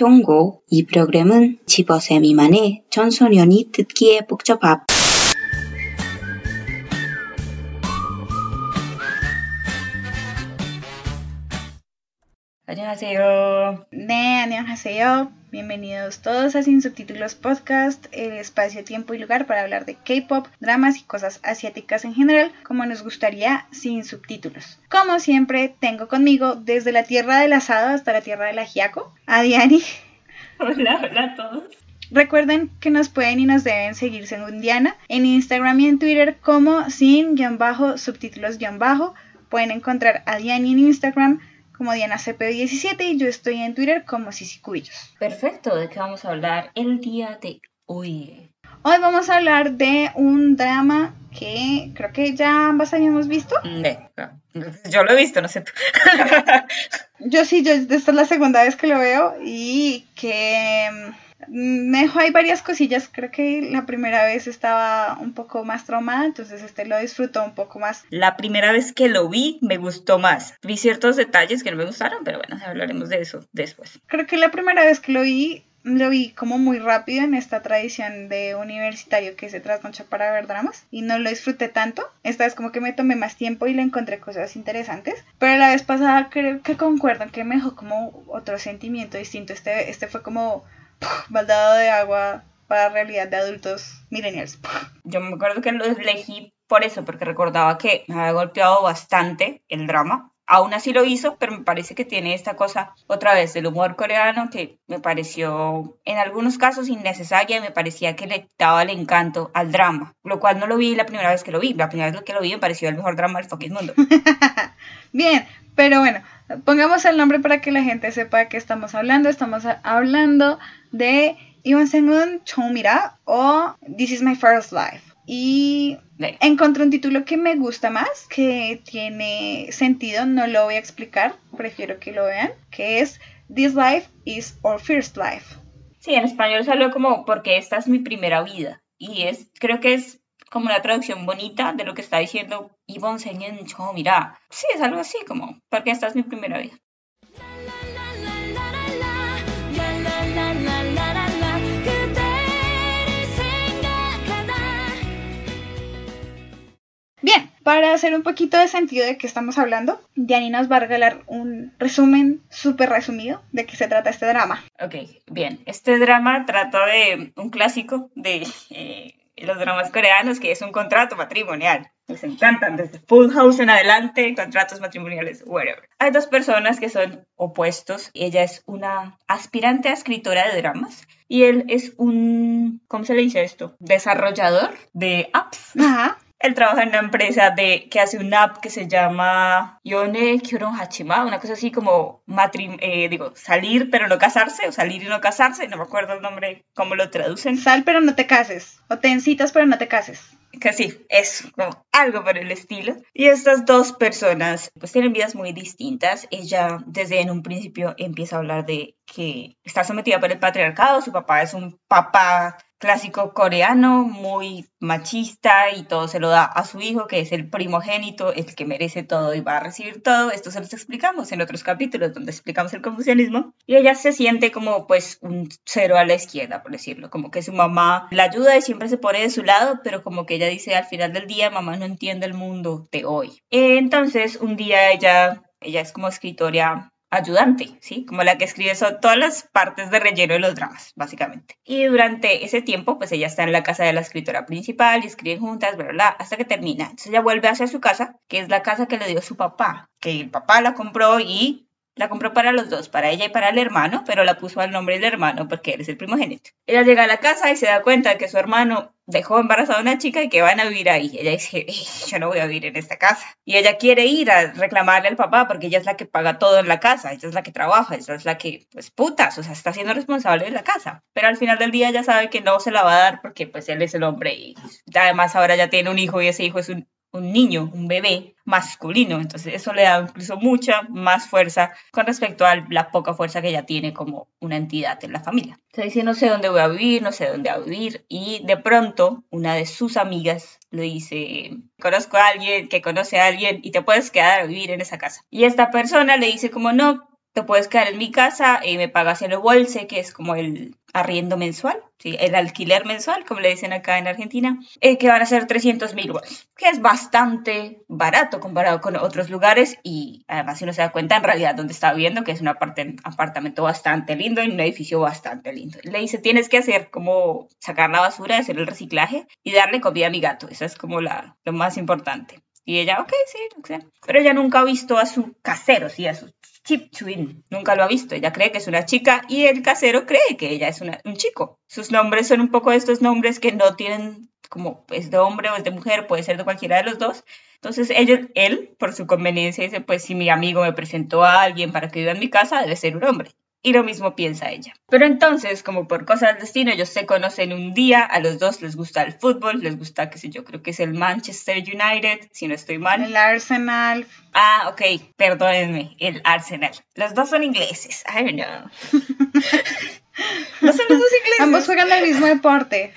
경고. 이 프로그램은 15세 미만의 청소년이 듣기에 복잡합. Annyeonghaseyo. Ne, annyeonghaseyo. Bienvenidos todos a Sin Subtítulos Podcast, el espacio, tiempo y lugar para hablar de K-pop, dramas y cosas asiáticas en general, como nos gustaría, sin subtítulos. Como siempre, tengo conmigo, desde la tierra del asado hasta la tierra del ajiaco, a Diani. Hola, hola a todos. Recuerden que nos pueden y nos deben seguir según Diana en Instagram y en Twitter como sin-subtítulos-. Pueden encontrar a Diani en Instagram, como DianaCP17 y yo estoy en Twitter como Cubillos. Perfecto, ¿de qué vamos a hablar el día de hoy? Hoy vamos a hablar de un drama que creo que ya ambas habíamos visto. De, yo lo he visto, no sé tú. yo sí, yo esta es la segunda vez que lo veo y que me dejó ahí varias cosillas. Creo que la primera vez estaba un poco más traumada, entonces este lo disfrutó un poco más. La primera vez que lo vi me gustó más. Vi ciertos detalles que no me gustaron, pero bueno, hablaremos de eso después. Creo que la primera vez que lo vi lo vi como muy rápido en esta tradición de universitario que se trasnocha para ver dramas y no lo disfruté tanto. Esta vez como que me tomé más tiempo y le encontré cosas interesantes. Pero la vez pasada creo que concuerdan que me dejó como otro sentimiento distinto. Este, este fue como baldado de agua para realidad de adultos millennials. Yo me acuerdo que lo elegí por eso, porque recordaba que me había golpeado bastante el drama. Aún así lo hizo, pero me parece que tiene esta cosa otra vez del humor coreano que me pareció en algunos casos innecesaria y me parecía que le daba el encanto al drama, lo cual no lo vi la primera vez que lo vi. La primera vez que lo vi me pareció el mejor drama del fucking mundo. Bien, pero bueno, pongamos el nombre para que la gente sepa de qué estamos hablando. Estamos hablando de Iwan Sengun Chomira o This is my first life. Y encontré un título que me gusta más, que tiene sentido, no lo voy a explicar, prefiero que lo vean, que es This life is our first life. Sí, en español salió como porque esta es mi primera vida. Y es, creo que es como una traducción bonita de lo que está diciendo Yvonne Sengun Chomira. Sí, es algo así como porque esta es mi primera vida. Bien, para hacer un poquito de sentido de qué estamos hablando, Diani nos va a regalar un resumen súper resumido de qué se trata este drama. Ok, bien. Este drama trata de un clásico de eh, los dramas coreanos que es un contrato matrimonial. Les encantan, desde Full House en adelante, contratos matrimoniales, whatever. Hay dos personas que son opuestos. Ella es una aspirante a escritora de dramas y él es un, ¿cómo se le dice esto? Desarrollador de apps. Ajá. Él trabaja en una empresa de, que hace una app que se llama Yone Kyoron Hachima, una cosa así como eh, digo, salir pero no casarse, o salir y no casarse, no me acuerdo el nombre, cómo lo traducen. Sal pero no te cases, o te encitas pero no te cases. Que sí, es como algo por el estilo. Y estas dos personas pues tienen vidas muy distintas. Ella desde en un principio empieza a hablar de que está sometida por el patriarcado, su papá es un papá clásico coreano, muy machista y todo se lo da a su hijo, que es el primogénito, el que merece todo y va a recibir todo. Esto se los explicamos en otros capítulos donde explicamos el confucianismo. Y ella se siente como pues un cero a la izquierda, por decirlo, como que su mamá la ayuda y siempre se pone de su lado, pero como que ella dice al final del día, mamá no entiende el mundo de hoy. Entonces un día ella, ella es como escritora ayudante, ¿sí? Como la que escribe son todas las partes de relleno de los dramas, básicamente. Y durante ese tiempo, pues ella está en la casa de la escritora principal y escriben juntas, bla, bla, hasta que termina. Entonces ella vuelve hacia su casa, que es la casa que le dio su papá, que el papá la compró y la compró para los dos, para ella y para el hermano, pero la puso al nombre del hermano porque él es el primogénito. Ella llega a la casa y se da cuenta que su hermano dejó embarazada a una chica y que van a vivir ahí. Ella dice, yo no voy a vivir en esta casa. Y ella quiere ir a reclamarle al papá porque ella es la que paga todo en la casa, ella es la que trabaja, ella es la que, pues putas, o sea, está siendo responsable de la casa. Pero al final del día ella sabe que no se la va a dar porque pues él es el hombre y además ahora ya tiene un hijo y ese hijo es un un niño, un bebé masculino. Entonces eso le da incluso mucha más fuerza con respecto a la poca fuerza que ella tiene como una entidad en la familia. Se dice, no sé dónde voy a vivir, no sé dónde voy a vivir. Y de pronto una de sus amigas le dice, conozco a alguien que conoce a alguien y te puedes quedar a vivir en esa casa. Y esta persona le dice como, no, te puedes quedar en mi casa y me pagas el bolse, que es como el arriendo mensual, el alquiler mensual, como le dicen acá en Argentina, eh, que van a ser 300 mil wols, que es bastante barato comparado con otros lugares y además si uno se da cuenta en realidad donde está viviendo, que es un apartamento bastante lindo y un edificio bastante lindo. Le dice, tienes que hacer como sacar la basura, hacer el reciclaje y darle comida a mi gato, eso es como la, lo más importante. Y ella, ok, sí, pero ella nunca ha visto a su casero, sí, a su chip twin. Nunca lo ha visto. Ella cree que es una chica y el casero cree que ella es un chico. Sus nombres son un poco estos nombres que no tienen como es de hombre o es de mujer, puede ser de cualquiera de los dos. Entonces ellos, él, por su conveniencia, dice, pues si mi amigo me presentó a alguien para que viva en mi casa, debe ser un hombre. Y lo mismo piensa ella. Pero entonces, como por cosas del destino, ellos se conocen un día, a los dos les gusta el fútbol, les gusta, qué sé yo, creo que es el Manchester United, si no estoy mal. El Arsenal. Ah, ok, perdónenme, el Arsenal. Los dos son ingleses, I don't know. no son los dos ingleses. Ambos juegan el mismo deporte.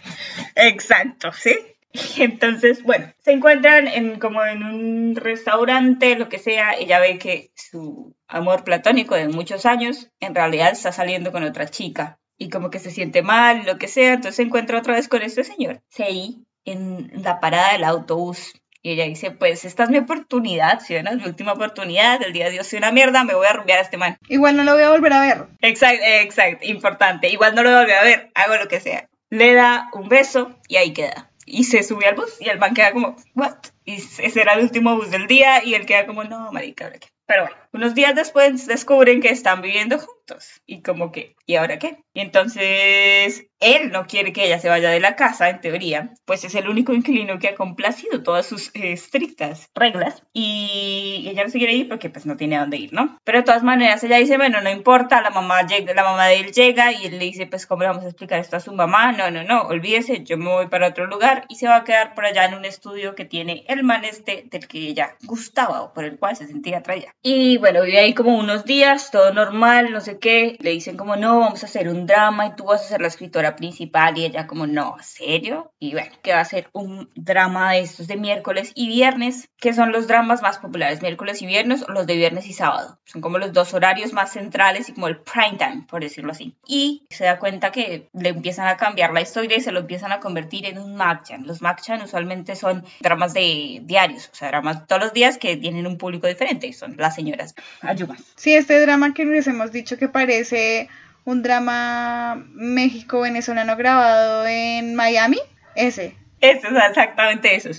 Exacto, ¿sí? entonces, bueno, se encuentran en, como en un restaurante, lo que sea, ella ve que su amor platónico de muchos años en realidad está saliendo con otra chica y como que se siente mal, lo que sea, entonces se encuentra otra vez con este señor, Sei, en la parada del autobús. Y ella dice, pues esta es mi oportunidad, si es mi última oportunidad, el día de Dios soy una mierda, me voy a rumbear a este man. Igual no lo voy a volver a ver. Exacto, exacto, importante. Igual no lo voy a volver a ver, hago lo que sea. Le da un beso y ahí queda y se sube al bus y el man queda como, ¿what? Y ese era el último bus del día y él queda como, no, marica, Pero bueno, unos días después descubren que están viviendo juntos y como que, ¿y ahora qué? Y entonces él no quiere que ella se vaya de la casa, en teoría, pues es el único inquilino que ha complacido todas sus eh, estrictas reglas y ella no se quiere ir porque pues no tiene a dónde ir, ¿no? Pero de todas maneras ella dice, bueno, no importa, la mamá, llega, la mamá de él llega y él le dice, pues ¿cómo le vamos a explicar esto a su mamá? No, no, no, olvídese, yo me voy para otro lugar y se va a quedar por allá en un estudio que tiene el man este del que ella gustaba o por el cual se sentía atraída. Y bueno, vive ahí como unos días, todo normal, no sé qué, le dicen como, no, vamos a hacer un drama y tú vas a ser la escritora principal y ella como, no, ¿serio? Y bueno, que va a ser un drama de estos de miércoles y viernes, que son los dramas más populares, miércoles y viernes o los de viernes y sábado. Son como los dos horarios más centrales y como el prime time, por decirlo así. Y se da cuenta que le empiezan a cambiar la historia y se lo empiezan a convertir en un Makchan. Los Makchan usualmente son dramas de diarios, o sea, dramas todos los días que tienen un público diferente, son las señoras Ayumas. Sí, este drama que les hemos dicho que parece un drama México-venezolano grabado en Miami. Ese. Ese, es exactamente eso.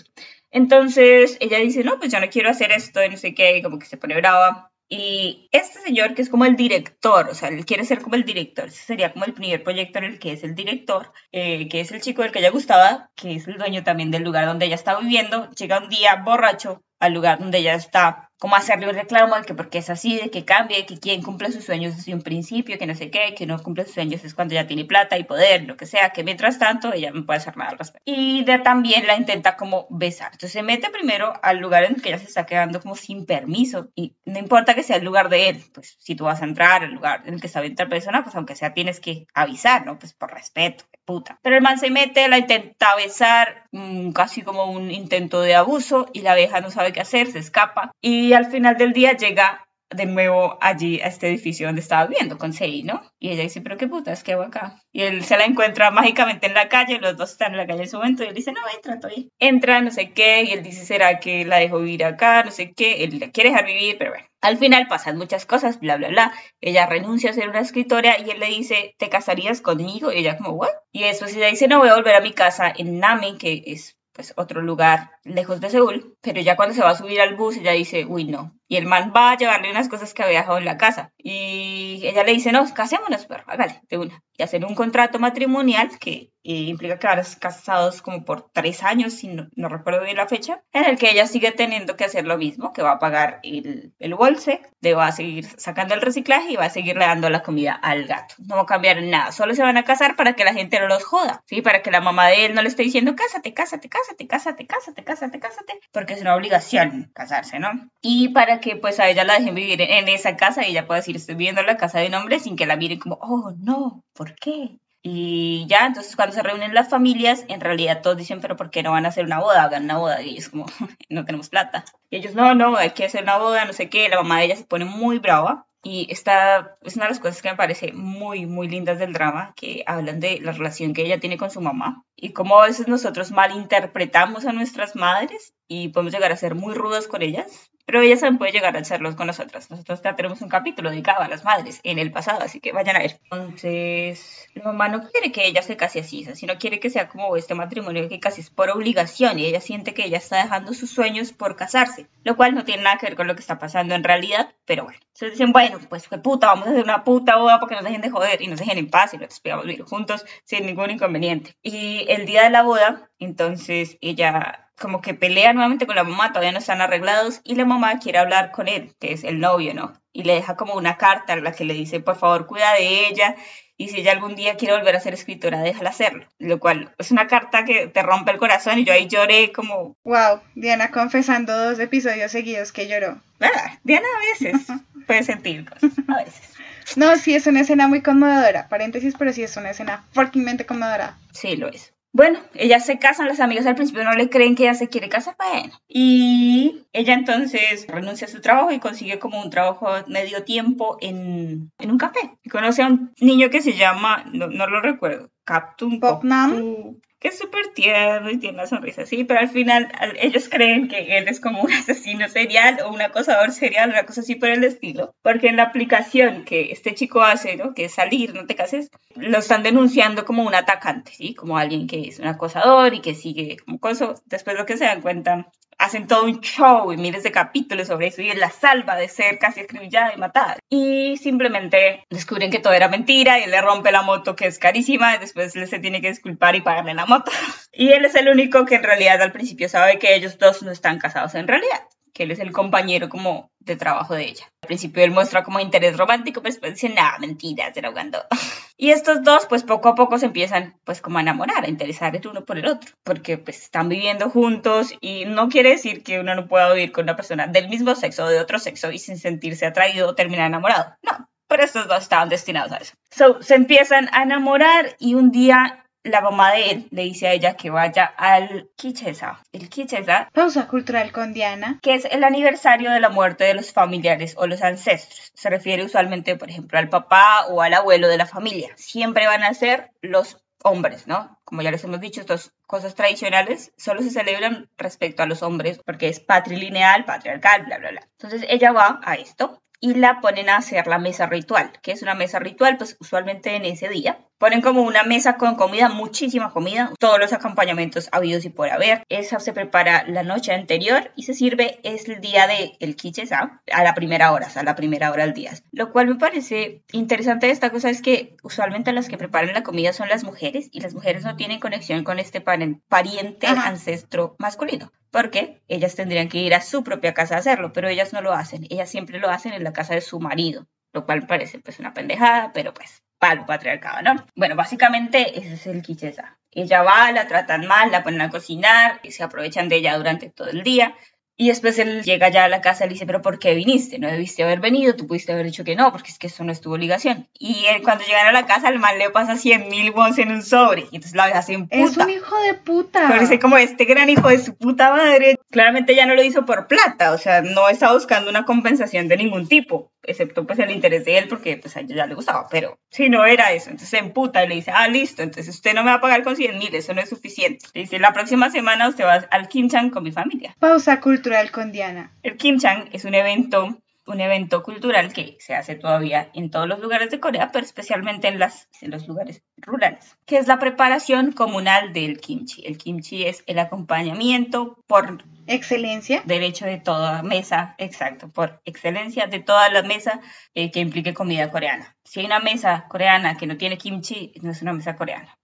Entonces ella dice, no, pues yo no quiero hacer esto, y no sé qué, como que se pone brava. Y este señor, que es como el director, o sea, él quiere ser como el director, ese sería como el primer proyecto en el que es el director, eh, que es el chico del que ella gustaba, que es el dueño también del lugar donde ella está viviendo, llega un día borracho al lugar donde ella está como hacerle un reclamo de que porque es así, de que cambie, que quien cumple sus sueños desde un principio, que no sé qué, que no cumple sus sueños es cuando ya tiene plata y poder, lo que sea, que mientras tanto ella no puede hacer nada al respecto. Y también la intenta como besar. Entonces se mete primero al lugar en el que ella se está quedando como sin permiso y no importa que sea el lugar de él, pues si tú vas a entrar al lugar en el que está viendo otra persona, pues aunque sea tienes que avisar, ¿no? Pues por respeto, puta. Pero el man se mete, la intenta besar, mm, casi como un intento de abuso y la abeja no sabe qué hacer, se escapa y al final del día llega de nuevo allí a este edificio donde estaba viviendo con Sei, ¿no? Y ella dice, pero qué puta, es que hago acá. Y él se la encuentra mágicamente en la calle, los dos están en la calle en su momento, y él dice, no, entra, estoy. Entra, no sé qué, y él dice, ¿será que la dejo vivir acá? No sé qué, él la quiere dejar vivir, pero bueno. Al final pasan muchas cosas, bla, bla, bla. Ella renuncia a ser una escritora y él le dice, ¿te casarías conmigo? Y ella como, ¿what? Y sí, ella dice, no, voy a volver a mi casa en Nami, que es pues otro lugar lejos de Seúl, pero ya cuando se va a subir al bus ella dice, uy no, y el man va a llevarle unas cosas que había dejado en la casa, y ella le dice, no, casémonos, pero hágale, de una, y hacen un contrato matrimonial que eh, implica que van casados como por tres años, si no, no, recuerdo bien la fecha, en el que ella sigue teniendo que hacer lo mismo, que va a pagar el, el bolse, le va a seguir sacando el reciclaje y va a seguirle dando la comida al gato. No va a cambiar nada, solo se van a casar para que la gente no los joda, ¿sí? Para que la mamá de él no le esté diciendo, cásate, cásate, cásate, cásate, cásate, cásate, cásate, porque es una obligación casarse, ¿no? Y para que pues a ella la dejen vivir en esa casa y ella pueda decir, estoy viviendo en la casa de un hombre sin que la miren como, oh, no, ¿por qué? Y ya, entonces cuando se reúnen las familias, en realidad todos dicen, pero ¿por qué no van a hacer una boda? Hagan una boda. Y ellos como, no tenemos plata. Y ellos, no, no, hay que hacer una boda, no sé qué. La mamá de ella se pone muy brava Y esta es una de las cosas que me parece muy, muy lindas del drama, que hablan de la relación que ella tiene con su mamá y cómo a veces nosotros malinterpretamos a nuestras madres y podemos llegar a ser muy rudos con ellas pero ellas también pueden llegar a hacerlos con nosotras. Nosotros ya tenemos un capítulo dedicado a las madres en el pasado, así que vayan a ver. Entonces, la mamá no quiere que ella se case así, sino quiere que sea como este matrimonio que casi es por obligación y ella siente que ella está dejando sus sueños por casarse, lo cual no tiene nada que ver con lo que está pasando en realidad, pero bueno. Entonces dicen, bueno, pues fue puta, vamos a hacer una puta boda porque nos dejen de joder y nos dejen en paz y nosotros podamos vivir juntos sin ningún inconveniente. Y el día de la boda, entonces ella como que pelea nuevamente con la mamá, todavía no están arreglados y la mamá quiere hablar con él, que es el novio, ¿no? Y le deja como una carta en la que le dice, por favor, cuida de ella y si ella algún día quiere volver a ser escritora, déjala hacerlo. Lo cual es una carta que te rompe el corazón y yo ahí lloré como... Wow, Diana confesando dos episodios seguidos que lloró. Ah, Diana a veces puede sentir cosas, a veces. No, sí, es una escena muy conmovedora. Paréntesis, pero sí es una escena fuckingmente conmovedora. Sí, lo es. Bueno, ellas se casan, las amigas al principio no le creen que ella se quiere casar, bueno. Y ella entonces renuncia a su trabajo y consigue como un trabajo medio tiempo en, en un café. Y conoce a un niño que se llama, no, no lo recuerdo, Captain Popnam que es súper tierno y tiene una sonrisa así, pero al final ellos creen que él es como un asesino serial o un acosador serial, una cosa así por el estilo, porque en la aplicación que este chico hace, ¿no? que es salir, no te cases, lo están denunciando como un atacante, ¿sí? como alguien que es un acosador y que sigue como cosa. Después lo que se dan cuenta hacen todo un show y miles de capítulos sobre eso y él la salva de ser casi escribillada y matada. Y simplemente descubren que todo era mentira y él le rompe la moto que es carísima y después le se tiene que disculpar y pagarle la moto. Y él es el único que en realidad al principio sabe que ellos dos no están casados en realidad que él es el compañero como de trabajo de ella. Al principio él muestra como interés romántico, pero después dice, nada, mentira, se ahogando. y estos dos, pues poco a poco se empiezan, pues como a enamorar, a interesar el uno por el otro, porque pues están viviendo juntos y no quiere decir que uno no pueda vivir con una persona del mismo sexo o de otro sexo y sin sentirse atraído o terminar enamorado. No, pero estos dos estaban destinados a eso. So, se empiezan a enamorar y un día la mamá de él le dice a ella que vaya al Kichesa. El Kichesa. Pausa cultural con Diana. Que es el aniversario de la muerte de los familiares o los ancestros. Se refiere usualmente, por ejemplo, al papá o al abuelo de la familia. Siempre van a ser los hombres, ¿no? Como ya les hemos dicho, estas cosas tradicionales solo se celebran respecto a los hombres porque es patrilineal, patriarcal, bla, bla, bla. Entonces ella va a esto y la ponen a hacer la mesa ritual. que es una mesa ritual? Pues usualmente en ese día ponen como una mesa con comida, muchísima comida, todos los acompañamientos habidos y por haber. Esa se prepara la noche anterior y se sirve es el día de el kichesa a la primera hora, a la primera hora del día. Lo cual me parece interesante de esta cosa es que usualmente las que preparan la comida son las mujeres y las mujeres no tienen conexión con este pariente ancestro masculino porque ellas tendrían que ir a su propia casa a hacerlo, pero ellas no lo hacen, ellas siempre lo hacen en la casa de su marido, lo cual parece pues una pendejada, pero pues para patriarcado, ¿no? Bueno, básicamente ese es el quichesa. Ella va, la tratan mal, la ponen a cocinar, se aprovechan de ella durante todo el día, y después él llega ya a la casa y le dice, pero ¿por qué viniste? No debiste haber venido, tú pudiste haber dicho que no, porque es que eso no es tu obligación. Y él, cuando llegan a la casa, el mal le pasa 100 mil wons en un sobre. Y entonces la deja sin puta. Es un hijo de puta. Parece como este gran hijo de su puta madre. Claramente ya no lo hizo por plata, o sea, no está buscando una compensación de ningún tipo, excepto pues el interés de él, porque pues a ella ya le gustaba, pero si no era eso, entonces se emputa y le dice, ah, listo, entonces usted no me va a pagar con 100 mil, eso no es suficiente. Le dice, la próxima semana usted va al Kim Chan con mi familia. Pausa cultural con Diana. El Kim Chan es un evento un evento cultural que se hace todavía en todos los lugares de Corea, pero especialmente en, las, en los lugares rurales, que es la preparación comunal del kimchi. El kimchi es el acompañamiento por excelencia. Derecho de toda mesa, exacto, por excelencia de toda la mesa eh, que implique comida coreana. Si hay una mesa coreana que no tiene kimchi, no es una mesa coreana.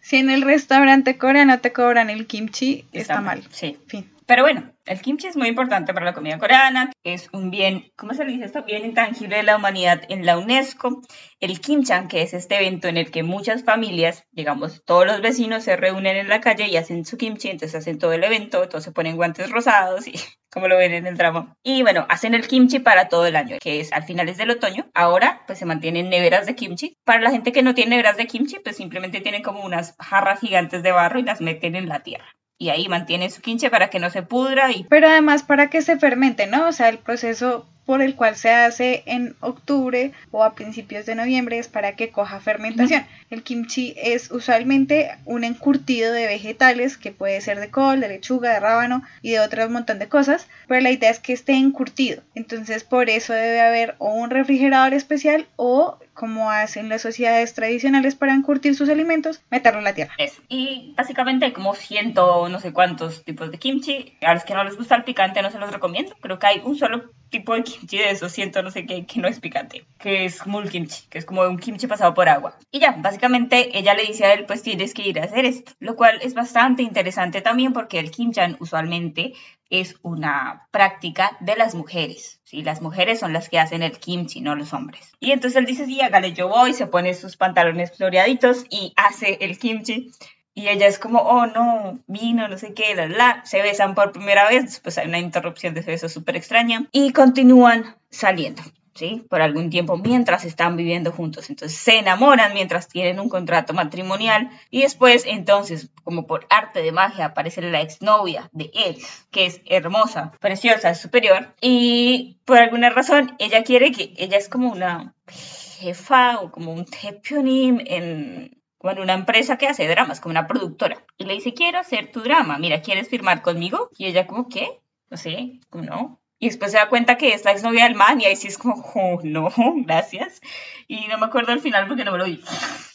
Si en el restaurante coreano te cobran el kimchi, está, mal. Sí. Fin. Pero bueno, el kimchi es muy importante para la comida coreana, es un bien, ¿cómo se le dice esto? Bien intangible de la humanidad en la UNESCO. El kimchan, que es este evento en el que muchas familias, digamos, todos los vecinos se reúnen en la calle y hacen su kimchi, entonces hacen todo el evento, todos se ponen guantes rosados y como lo ven en el drama. Y bueno, hacen el kimchi para todo el año, que es al finales del otoño. Ahora, pues se mantienen neveras de kimchi. Para la gente que no tiene neveras de kimchi, pues simplemente tienen como unas jarras gigantes de barro y las meten en la tierra y ahí mantiene su quinche para que no se pudra. Y... Pero además para que se fermente, ¿no? O sea, el proceso por el cual se hace en octubre o a principios de noviembre es para que coja fermentación. El kimchi es usualmente un encurtido de vegetales que puede ser de col, de lechuga, de rábano y de otro montón de cosas, pero la idea es que esté encurtido. Entonces por eso debe haber o un refrigerador especial o como hacen las sociedades tradicionales para encurtir sus alimentos, meterlo en la tierra. Y básicamente hay como ciento no sé cuántos tipos de kimchi. A los que no les gusta el picante no se los recomiendo. Creo que hay un solo tipo de kimchi de esos ciento no sé qué que no es picante, que es kimchi, que es como un kimchi pasado por agua. Y ya, básicamente ella le dice a él, pues tienes que ir a hacer esto, lo cual es bastante interesante también porque el kimchan usualmente es una práctica de las mujeres. ¿Sí? Las mujeres son las que hacen el kimchi, no los hombres. Y entonces él dice, sí, hágale, yo voy, se pone sus pantalones floreaditos y hace el kimchi. Y ella es como, oh no, vino, no sé qué, la, la, se besan por primera vez, después hay una interrupción de beso súper extraña y continúan saliendo. ¿Sí? Por algún tiempo mientras están viviendo juntos. Entonces se enamoran mientras tienen un contrato matrimonial y después entonces, como por arte de magia, aparece la exnovia de él, que es hermosa, preciosa, superior y por alguna razón ella quiere que ella es como una jefa o como un tepionim en una empresa que hace dramas, como una productora. Y le dice, quiero hacer tu drama, mira, ¿quieres firmar conmigo? Y ella como, ¿qué? No sé, no, y después se da cuenta que es la exnovia del man y ahí sí es como, oh, no, gracias. Y no me acuerdo el final porque no me lo vi.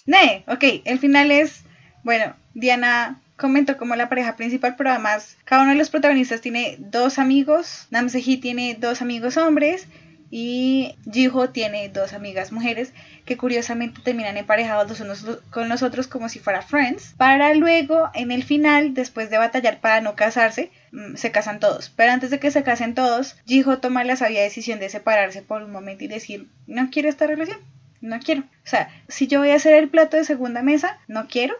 Ne, ok, el final es, bueno, Diana comentó como la pareja principal, pero además cada uno de los protagonistas tiene dos amigos. Namseji tiene dos amigos hombres y Jiho tiene dos amigas mujeres que curiosamente terminan emparejados los unos con los otros como si fuera friends, para luego en el final, después de batallar para no casarse, se casan todos. Pero antes de que se casen todos, Jiho toma la sabia decisión de separarse por un momento y decir, no quiero esta relación. No quiero. O sea, si yo voy a hacer el plato de segunda mesa, no quiero.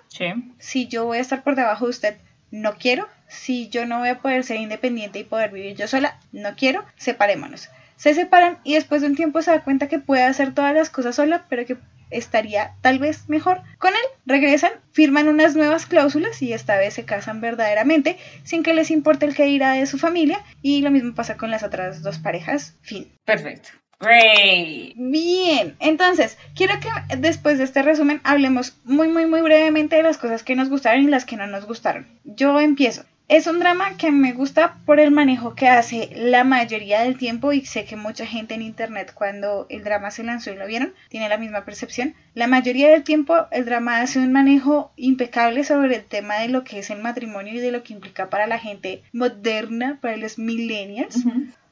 Si yo voy a estar por debajo de usted, no quiero. Si yo no voy a poder ser independiente y poder vivir yo sola, no quiero. Separémonos se separan y después de un tiempo se da cuenta que puede hacer todas las cosas sola, pero que estaría tal vez mejor con él. Regresan, firman unas nuevas cláusulas y esta vez se casan verdaderamente sin que les importe el que dirá de su familia y lo mismo pasa con las otras dos parejas. Fin. Perfecto. Great. Bien, entonces quiero que después de este resumen hablemos muy muy muy brevemente de las cosas que nos gustaron y las que no nos gustaron. Yo empiezo. Es un drama que me gusta por el manejo que hace la mayoría del tiempo y sé que mucha gente en internet cuando el drama se lanzó y lo vieron tiene la misma percepción. La mayoría del tiempo el drama hace un manejo impecable sobre el tema de lo que es el matrimonio y de lo que implica para la gente moderna, para los millennials.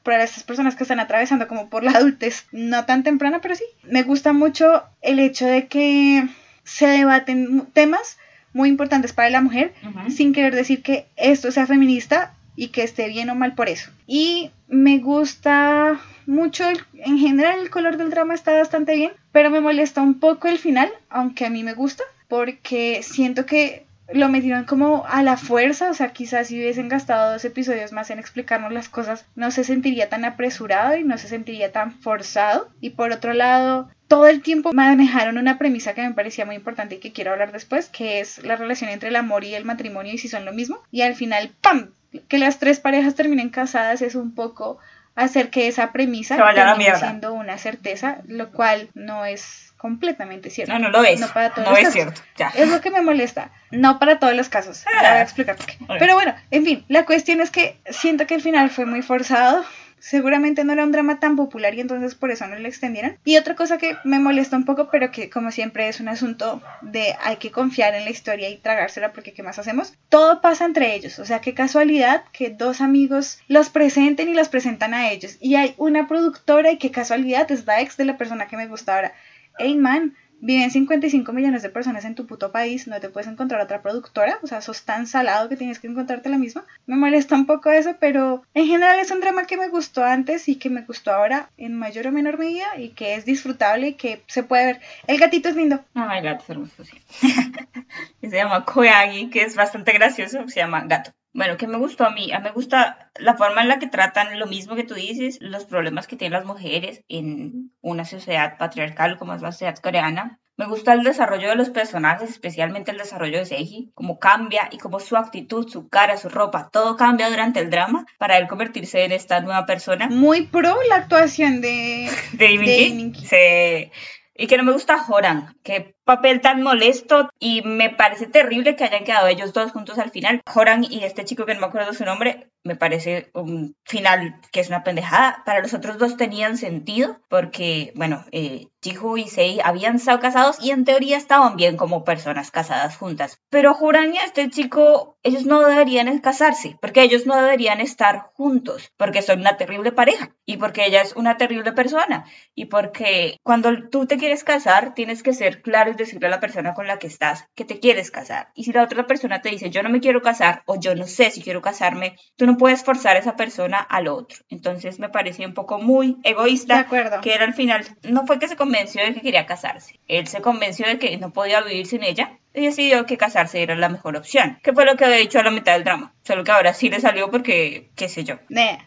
para estas personas que están atravesando como por la adultez no tan temprana, pero sí. Me gusta mucho el hecho de que se debaten temas muy importantes para la mujer, sin querer decir que esto sea feminista y que esté bien o mal por eso. Y me gusta mucho, en general el color del drama está bastante bien, pero me molesta un poco el final, aunque a mí me gusta, porque siento que lo metieron como a la fuerza, o sea, quizás si hubiesen gastado dos episodios más en explicarnos las cosas, no se sentiría tan apresurado y no se sentiría tan forzado. Y por otro lado, todo el tiempo manejaron una premisa que me parecía muy importante y que quiero hablar después, que es la relación entre el amor y el matrimonio y si son lo mismo. Y al final, ¡pam! Que las tres parejas terminen casadas es un poco hacer que esa premisa termine siendo una certeza, lo cual no es completamente cierto. No, no lo es. No, para todos no es cierto. Ya. Es lo que me molesta. No para todos los casos. Ya voy a ah. explicar por qué. Pero bueno, en fin, la cuestión es que siento que el final fue muy forzado seguramente no era un drama tan popular y entonces por eso no lo extendieron. Y otra cosa que me molesta un poco, pero que como siempre es un asunto de hay que confiar en la historia y tragársela porque ¿qué más hacemos? Todo pasa entre ellos, o sea, qué casualidad que dos amigos los presenten y los presentan a ellos. Y hay una productora y qué casualidad es la ex de la persona que me gusta ahora. Hey man, Viven 55 millones de personas en tu puto país, no te puedes encontrar otra productora, o sea, sos tan salado que tienes que encontrarte la misma. Me molesta un poco eso, pero en general es un drama que me gustó antes y que me gustó ahora en mayor o menor medida y que es disfrutable y que se puede ver. El gatito es lindo. Ah, el gato es hermoso, sí. se llama Koyagi, que es bastante gracioso, se llama gato. Bueno, ¿qué me gustó a mí? A mí me gusta la forma en la que tratan lo mismo que tú dices, los problemas que tienen las mujeres en una sociedad patriarcal como es la sociedad coreana. Me gusta el desarrollo de los personajes, especialmente el desarrollo de Seiji, cómo cambia y cómo su actitud, su cara, su ropa, todo cambia durante el drama para él convertirse en esta nueva persona. Muy pro la actuación de King. Sí. Y que no me gusta Joran, qué papel tan molesto y me parece terrible que hayan quedado ellos dos juntos al final. Joran y este chico que no me acuerdo su nombre, me parece un final que es una pendejada. Para los otros dos tenían sentido porque, bueno, eh, Jihu y Sei habían estado casados y en teoría estaban bien como personas casadas juntas. Pero Joran y este chico, ellos no deberían casarse porque ellos no deberían estar juntos porque son una terrible pareja y porque ella es una terrible persona y porque cuando tú te quieres casar tienes que ser claro decirle a la persona con la que estás que te quieres casar. Y si la otra persona te dice yo no me quiero casar o yo no sé si quiero casarme, tú no puedes forzar a esa persona al otro. Entonces me parecía un poco muy egoísta que era al final, no fue que se convenció de que quería casarse, él se convenció de que no podía vivir sin ella y decidió que casarse era la mejor opción, que fue lo que había dicho a la mitad del drama, solo que ahora sí le salió porque, qué sé yo.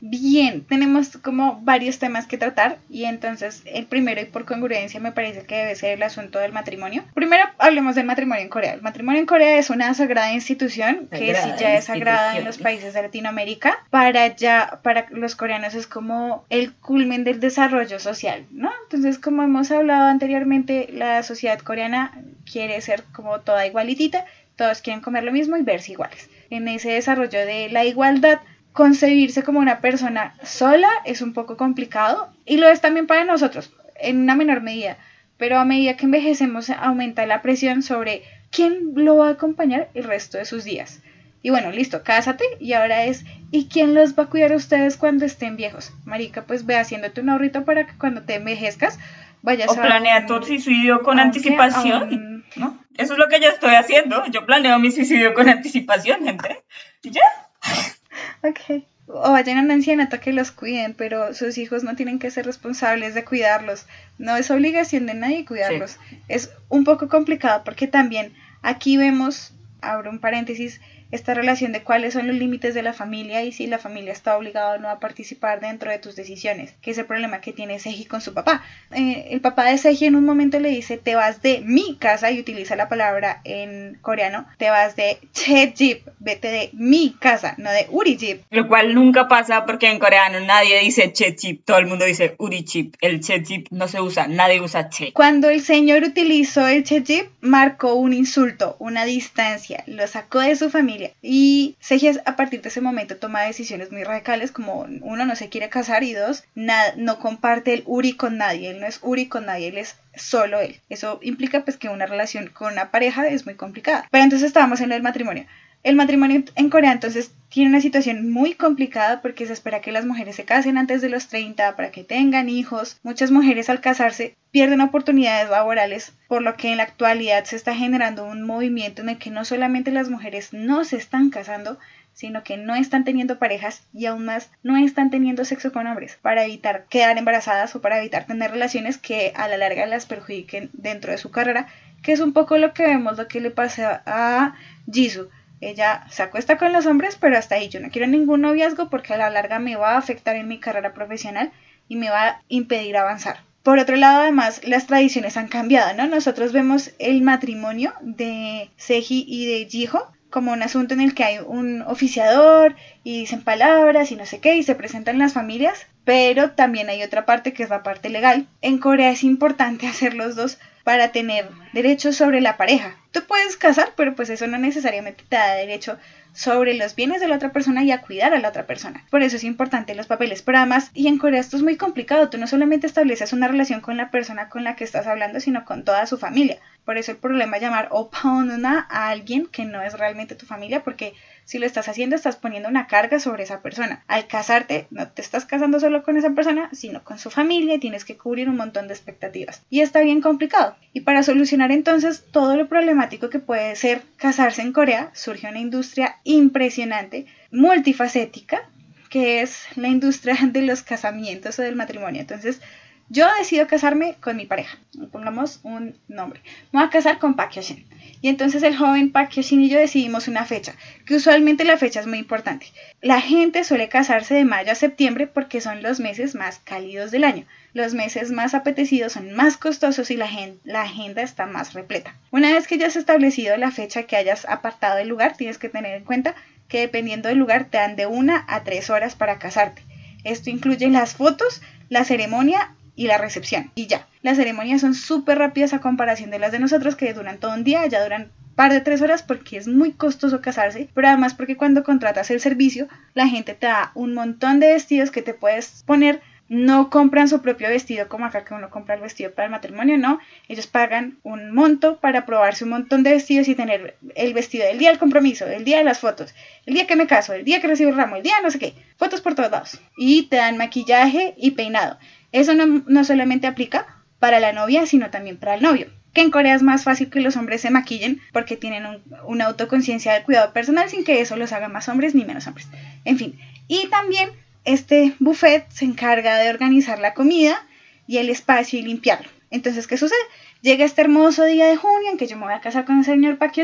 Bien, tenemos como varios temas que tratar y entonces el primero y por congruencia me parece que debe ser el asunto del matrimonio. Primero hablemos del matrimonio en Corea. El matrimonio en Corea es una sagrada institución que Sagrada ya es sagrada en los países de Latinoamérica. Para ya, para los coreanos es como el culmen del desarrollo social, ¿no? Entonces como hemos hablado anteriormente, la sociedad coreana quiere ser como toda igualitita, todos quieren comer lo mismo y verse iguales. En ese desarrollo de la igualdad concebirse como una persona sola es un poco complicado y lo es también para nosotros, en una menor medida. Pero a medida que envejecemos aumenta la presión sobre quién lo va a acompañar el resto de sus días. Y bueno, listo, cásate y ahora es, ¿y quién los va a cuidar a ustedes cuando estén viejos? Marica, pues ve haciéndote un ahorrito para que cuando te envejezcas O planea tu suicidio con anticipación. un- ¿no? Eso es lo que yo estoy haciendo. Yo planeo mi suicidio con anticipación, gente. Y ya. Ok. O vayan a ancianato que los cuiden, pero sus hijos no tienen que ser responsables de cuidarlos. No es obligación de nadie cuidarlos. Es un poco complicado porque también aquí vemos, abro un paréntesis, esta relación de cuáles son los límites de la familia y si la familia está obligada o no a participar dentro de tus decisiones, que es el problema que tiene Seji con su papá. Eh, el papá de Seji en un momento le dice, te vas de mi casa y utiliza la palabra en coreano, te vas de Chejip, vete de mi casa, no de Urijip. Lo cual nunca pasa porque en coreano nadie dice che chip, todo el mundo dice uri chip. El che chip no se usa, nadie usa che. Cuando el señor utilizó el Chejip, marcó un insulto, una distancia, lo sacó de su familia y Seji a partir de ese momento toma decisiones muy radicales como uno no se quiere casar y dos, no comparte el Uri con nadie, él no es Uri con nadie, él es solo él. Eso implica pues que una relación con una pareja es muy complicada. Pero entonces estábamos en el matrimonio. El matrimonio en Corea entonces tiene una situación muy complicada porque se espera que las mujeres se casen antes de los 30 para que tengan hijos. Muchas mujeres al casarse pierden oportunidades laborales, por lo que en la actualidad se está generando un movimiento en el que no solamente las mujeres no se están casando, sino que no están teniendo parejas y aún más no están teniendo sexo con hombres para evitar quedar embarazadas o para evitar tener relaciones que a la larga las perjudiquen dentro de su carrera, que es un poco lo que vemos lo que le pasa a Jisoo. Ella se acuesta con los hombres, pero hasta ahí yo no quiero ningún noviazgo porque a la larga me va a afectar en mi carrera profesional y me va a impedir avanzar. Por otro lado, además, las tradiciones han cambiado, ¿no? Nosotros vemos el matrimonio de Seji y de Jiho como un asunto en el que hay un oficiador y dicen palabras y no sé qué y se presentan las familias, pero también hay otra parte que es la parte legal. En Corea es importante hacer los dos para tener derechos sobre la pareja. Tú puedes casar, pero pues eso no necesariamente te da derecho sobre los bienes de la otra persona y a cuidar a la otra persona. Por eso es importante los papeles. Pero además, y en Corea esto es muy complicado, tú no solamente estableces una relación con la persona con la que estás hablando, sino con toda su familia. Por eso el problema es llamar opanuna a alguien que no es realmente tu familia, porque si lo estás haciendo estás poniendo una carga sobre esa persona. Al casarte, no te estás casando solo con esa persona, sino con su familia y tienes que cubrir un montón de expectativas. Y está bien complicado. Y para solucionar entonces todo lo problemático que puede ser casarse en Corea, surge una industria impresionante, multifacética, que es la industria de los casamientos o del matrimonio. Entonces, yo decido casarme con mi pareja. Pongamos un nombre. Me voy a casar con Park Hyoshin. Y entonces el joven Park Hyoshin y yo decidimos una fecha, que usualmente la fecha es muy importante. La gente suele casarse de mayo a septiembre porque son los meses más cálidos del año. Los meses más apetecidos son más costosos y la, la agenda está más repleta. Una vez que ya has establecido la fecha que hayas apartado del lugar, tienes que tener en cuenta que dependiendo del lugar te dan de una a tres horas para casarte. Esto incluye las fotos, la ceremonia y la recepción. Y ya, las ceremonias son súper rápidas a comparación de las de nosotros que duran todo un día, ya duran par de tres horas porque es muy costoso casarse, pero además porque cuando contratas el servicio, la gente te da un montón de vestidos que te puedes poner no compran su propio vestido como acá que uno compra el vestido para el matrimonio, no, ellos pagan un monto para probarse un montón de vestidos y tener el vestido del día del compromiso, el día de las fotos, el día que me caso, el día que recibo el ramo, el día no sé qué, fotos por todos lados y te dan maquillaje y peinado. Eso no, solamente aplica para la novia, sino también para el novio que en Corea es más fácil que los hombres se maquillen porque tienen una autoconciencia del cuidado personal sin que eso los haga más hombres ni menos hombres. En fin, y también este buffet se encarga de organizar la comida y el espacio y limpiarlo. Entonces, ¿qué sucede? Llega este hermoso día de junio en que yo me voy a casar con el señor Park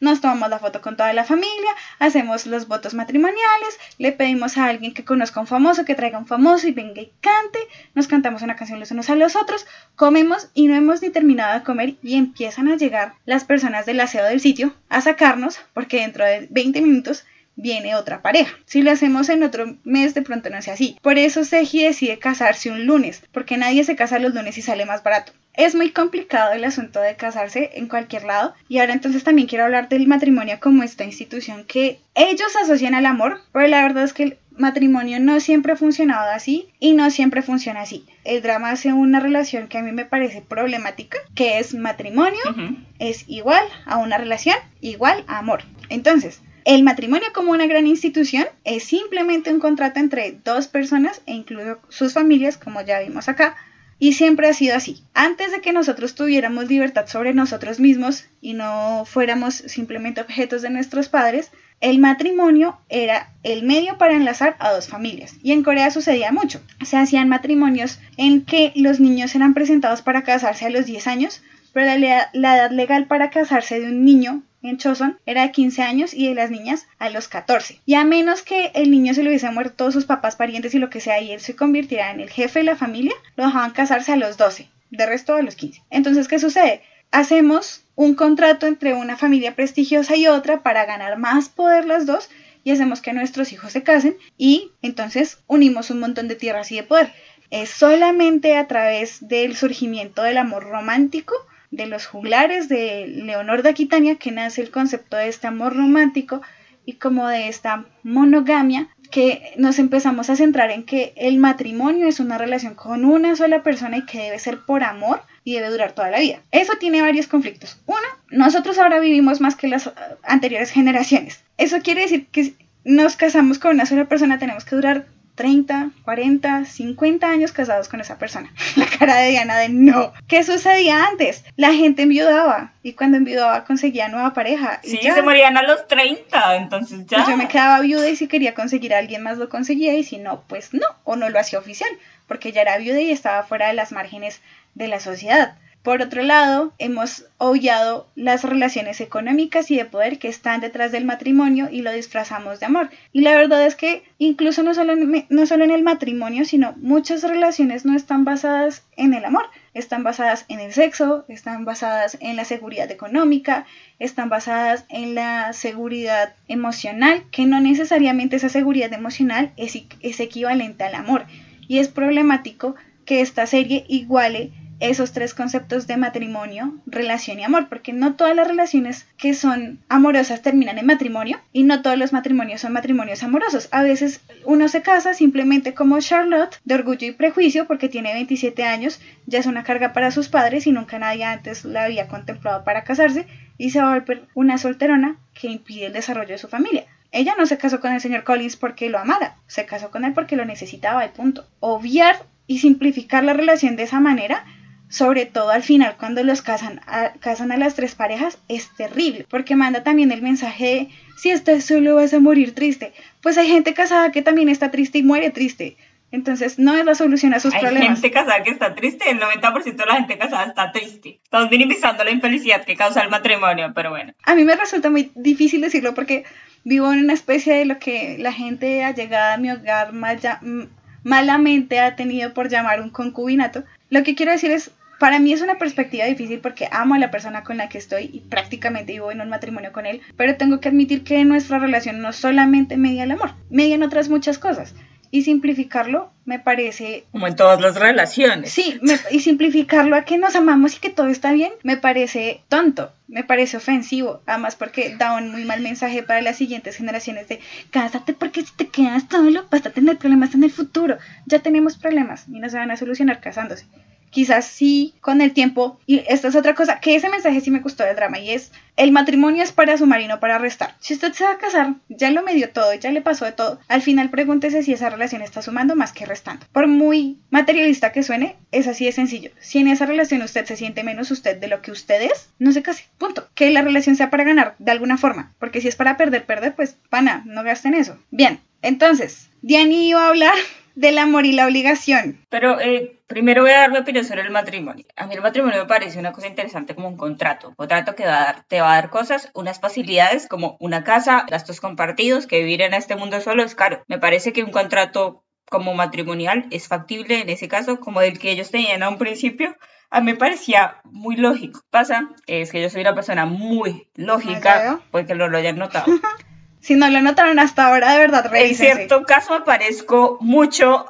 nos tomamos la foto con toda la familia, hacemos los votos matrimoniales, le pedimos a alguien que conozca un famoso, que traiga un famoso y venga y cante, nos cantamos una canción los unos a los otros, comemos y no hemos ni terminado de comer y empiezan a llegar las personas del aseo del sitio a sacarnos porque dentro de 20 minutos viene otra pareja. Si lo hacemos en otro mes, de pronto no es así. Por eso Seji decide casarse un lunes, porque nadie se casa los lunes y sale más barato. Es muy complicado el asunto de casarse en cualquier lado. Y ahora entonces también quiero hablar del matrimonio como esta institución que ellos asocian al amor, pero la verdad es que el matrimonio no siempre ha funcionado así y no siempre funciona así. El drama hace una relación que a mí me parece problemática, que es matrimonio es igual a una relación igual a amor. Entonces, el matrimonio como una gran institución es simplemente un contrato entre dos personas e incluso sus familias, como ya vimos acá, y siempre ha sido así. Antes de que nosotros tuviéramos libertad sobre nosotros mismos y no fuéramos simplemente objetos de nuestros padres, el matrimonio era el medio para enlazar a dos familias. Y en Corea sucedía mucho. Se hacían matrimonios en que los niños eran presentados para casarse a los 10 años, pero la, la edad legal para casarse de un niño en Choson era de 15 años y de las niñas a los 14. Y a menos que el niño se le hubiese muerto todos sus papás, parientes y lo que sea y él se convirtiera en el jefe de la familia, lo dejaban casarse a los 12, de resto a los 15. Entonces, ¿qué sucede? Hacemos un contrato entre una familia prestigiosa y otra para ganar más poder las dos y hacemos que nuestros hijos se casen y entonces unimos un montón de tierras y de poder. Es solamente a través del surgimiento del amor romántico de los juglares de Leonor de Aquitania que nace el concepto de este amor romántico y como de esta monogamia que nos empezamos a centrar en que el matrimonio es una relación con una sola persona y que debe ser por amor y debe durar toda la vida. Eso tiene varios conflictos. Uno, nosotros ahora vivimos más que las anteriores generaciones. Eso quiere decir que nos casamos con una sola persona, tenemos que durar 30, 40, 50 años casados con esa persona. La cara de Diana de no. ¿Qué sucedía antes? La gente enviudaba y cuando enviudaba conseguía nueva pareja. Sí, se morían a los 30, entonces ya. yo me quedaba viuda y si quería conseguir a alguien más lo conseguía y si no, pues no, o no lo hacía oficial, porque ya era viuda y estaba fuera de las márgenes de la sociedad. Por otro lado, hemos obviado las relaciones económicas y de poder que están detrás del matrimonio y lo disfrazamos de amor. Y la verdad es que incluso no solo en, no solo en el matrimonio, sino muchas relaciones no están basadas en el amor. Están basadas en el sexo, están basadas en la seguridad económica, están basadas en la seguridad emocional, que no necesariamente esa seguridad emocional es, es equivalente al amor. Y es problemático que esta serie iguale esos tres conceptos de matrimonio, relación y amor, porque no todas las relaciones que son amorosas terminan en matrimonio y no todos los matrimonios son matrimonios amorosos. A veces uno se casa simplemente como Charlotte, de orgullo y prejuicio, porque tiene 27 años, ya es una carga para sus padres y nunca nadie antes la había contemplado para casarse y se va a volver una solterona que impide el desarrollo de su familia. Ella no se casó con el señor Collins porque lo amara, se casó con él porque lo necesitaba y punto. Obviar y simplificar la relación de esa manera sobre todo al final cuando los casan a, casan a las tres parejas, es terrible, porque manda también el mensaje de, si estás solo vas a morir triste. Pues hay gente casada que también está triste y muere triste. Entonces, no es la solución a sus Hay problemas. gente casada que está triste, el 90% de la gente casada está triste. Estamos minimizando la infelicidad que causa el matrimonio, pero bueno. A mí me resulta muy difícil decirlo porque vivo en una especie de lo que la gente allegada a mi hogar maya- malamente ha tenido por llamar un concubinato. Lo que quiero decir es, para mí es una perspectiva difícil porque amo a la persona con la que estoy y prácticamente vivo en un matrimonio con él, pero tengo que admitir que nuestra relación no solamente media el amor, media en otras muchas cosas. Y simplificarlo me parece Como en todas las relaciones. Sí, me- y simplificarlo a que nos amamos y que todo está bien, me parece tonto, me parece ofensivo, además porque da un muy mal mensaje para las siguientes generaciones de cásate porque si te quedas solo vas a tener problemas en el futuro. Ya tenemos problemas y no se van a solucionar casándose. Quizás sí con el tiempo, y esta es otra cosa, que ese mensaje sí me gustó del drama y es, el matrimonio es para sumar y no para restar. Si usted se va a casar, ya lo medio todo, ya le pasó de todo, al final pregúntese si esa relación está sumando más que restando. Por muy materialista que suene, es así de sencillo. Si en esa relación usted se siente menos usted de lo que usted es, no se case, punto. Que la relación sea para ganar de alguna forma, porque si es para perder, perder, pues pana, no gasten eso. Bien, entonces, Diani iba a hablar del amor y la obligación. Pero eh, primero voy a dar mi opinión sobre el matrimonio. A mí el matrimonio me parece una cosa interesante como un contrato. Un contrato que va a dar, te va a dar cosas, unas facilidades como una casa, gastos compartidos, que vivir en este mundo solo es caro. Me parece que un contrato como matrimonial es factible en ese caso, como el que ellos tenían a un principio. A mí me parecía muy lógico. Pasa es que yo soy una persona muy lógica, porque no lo hayan notado. Si no lo notaron hasta ahora, de verdad, En revísense. cierto caso me parezco mucho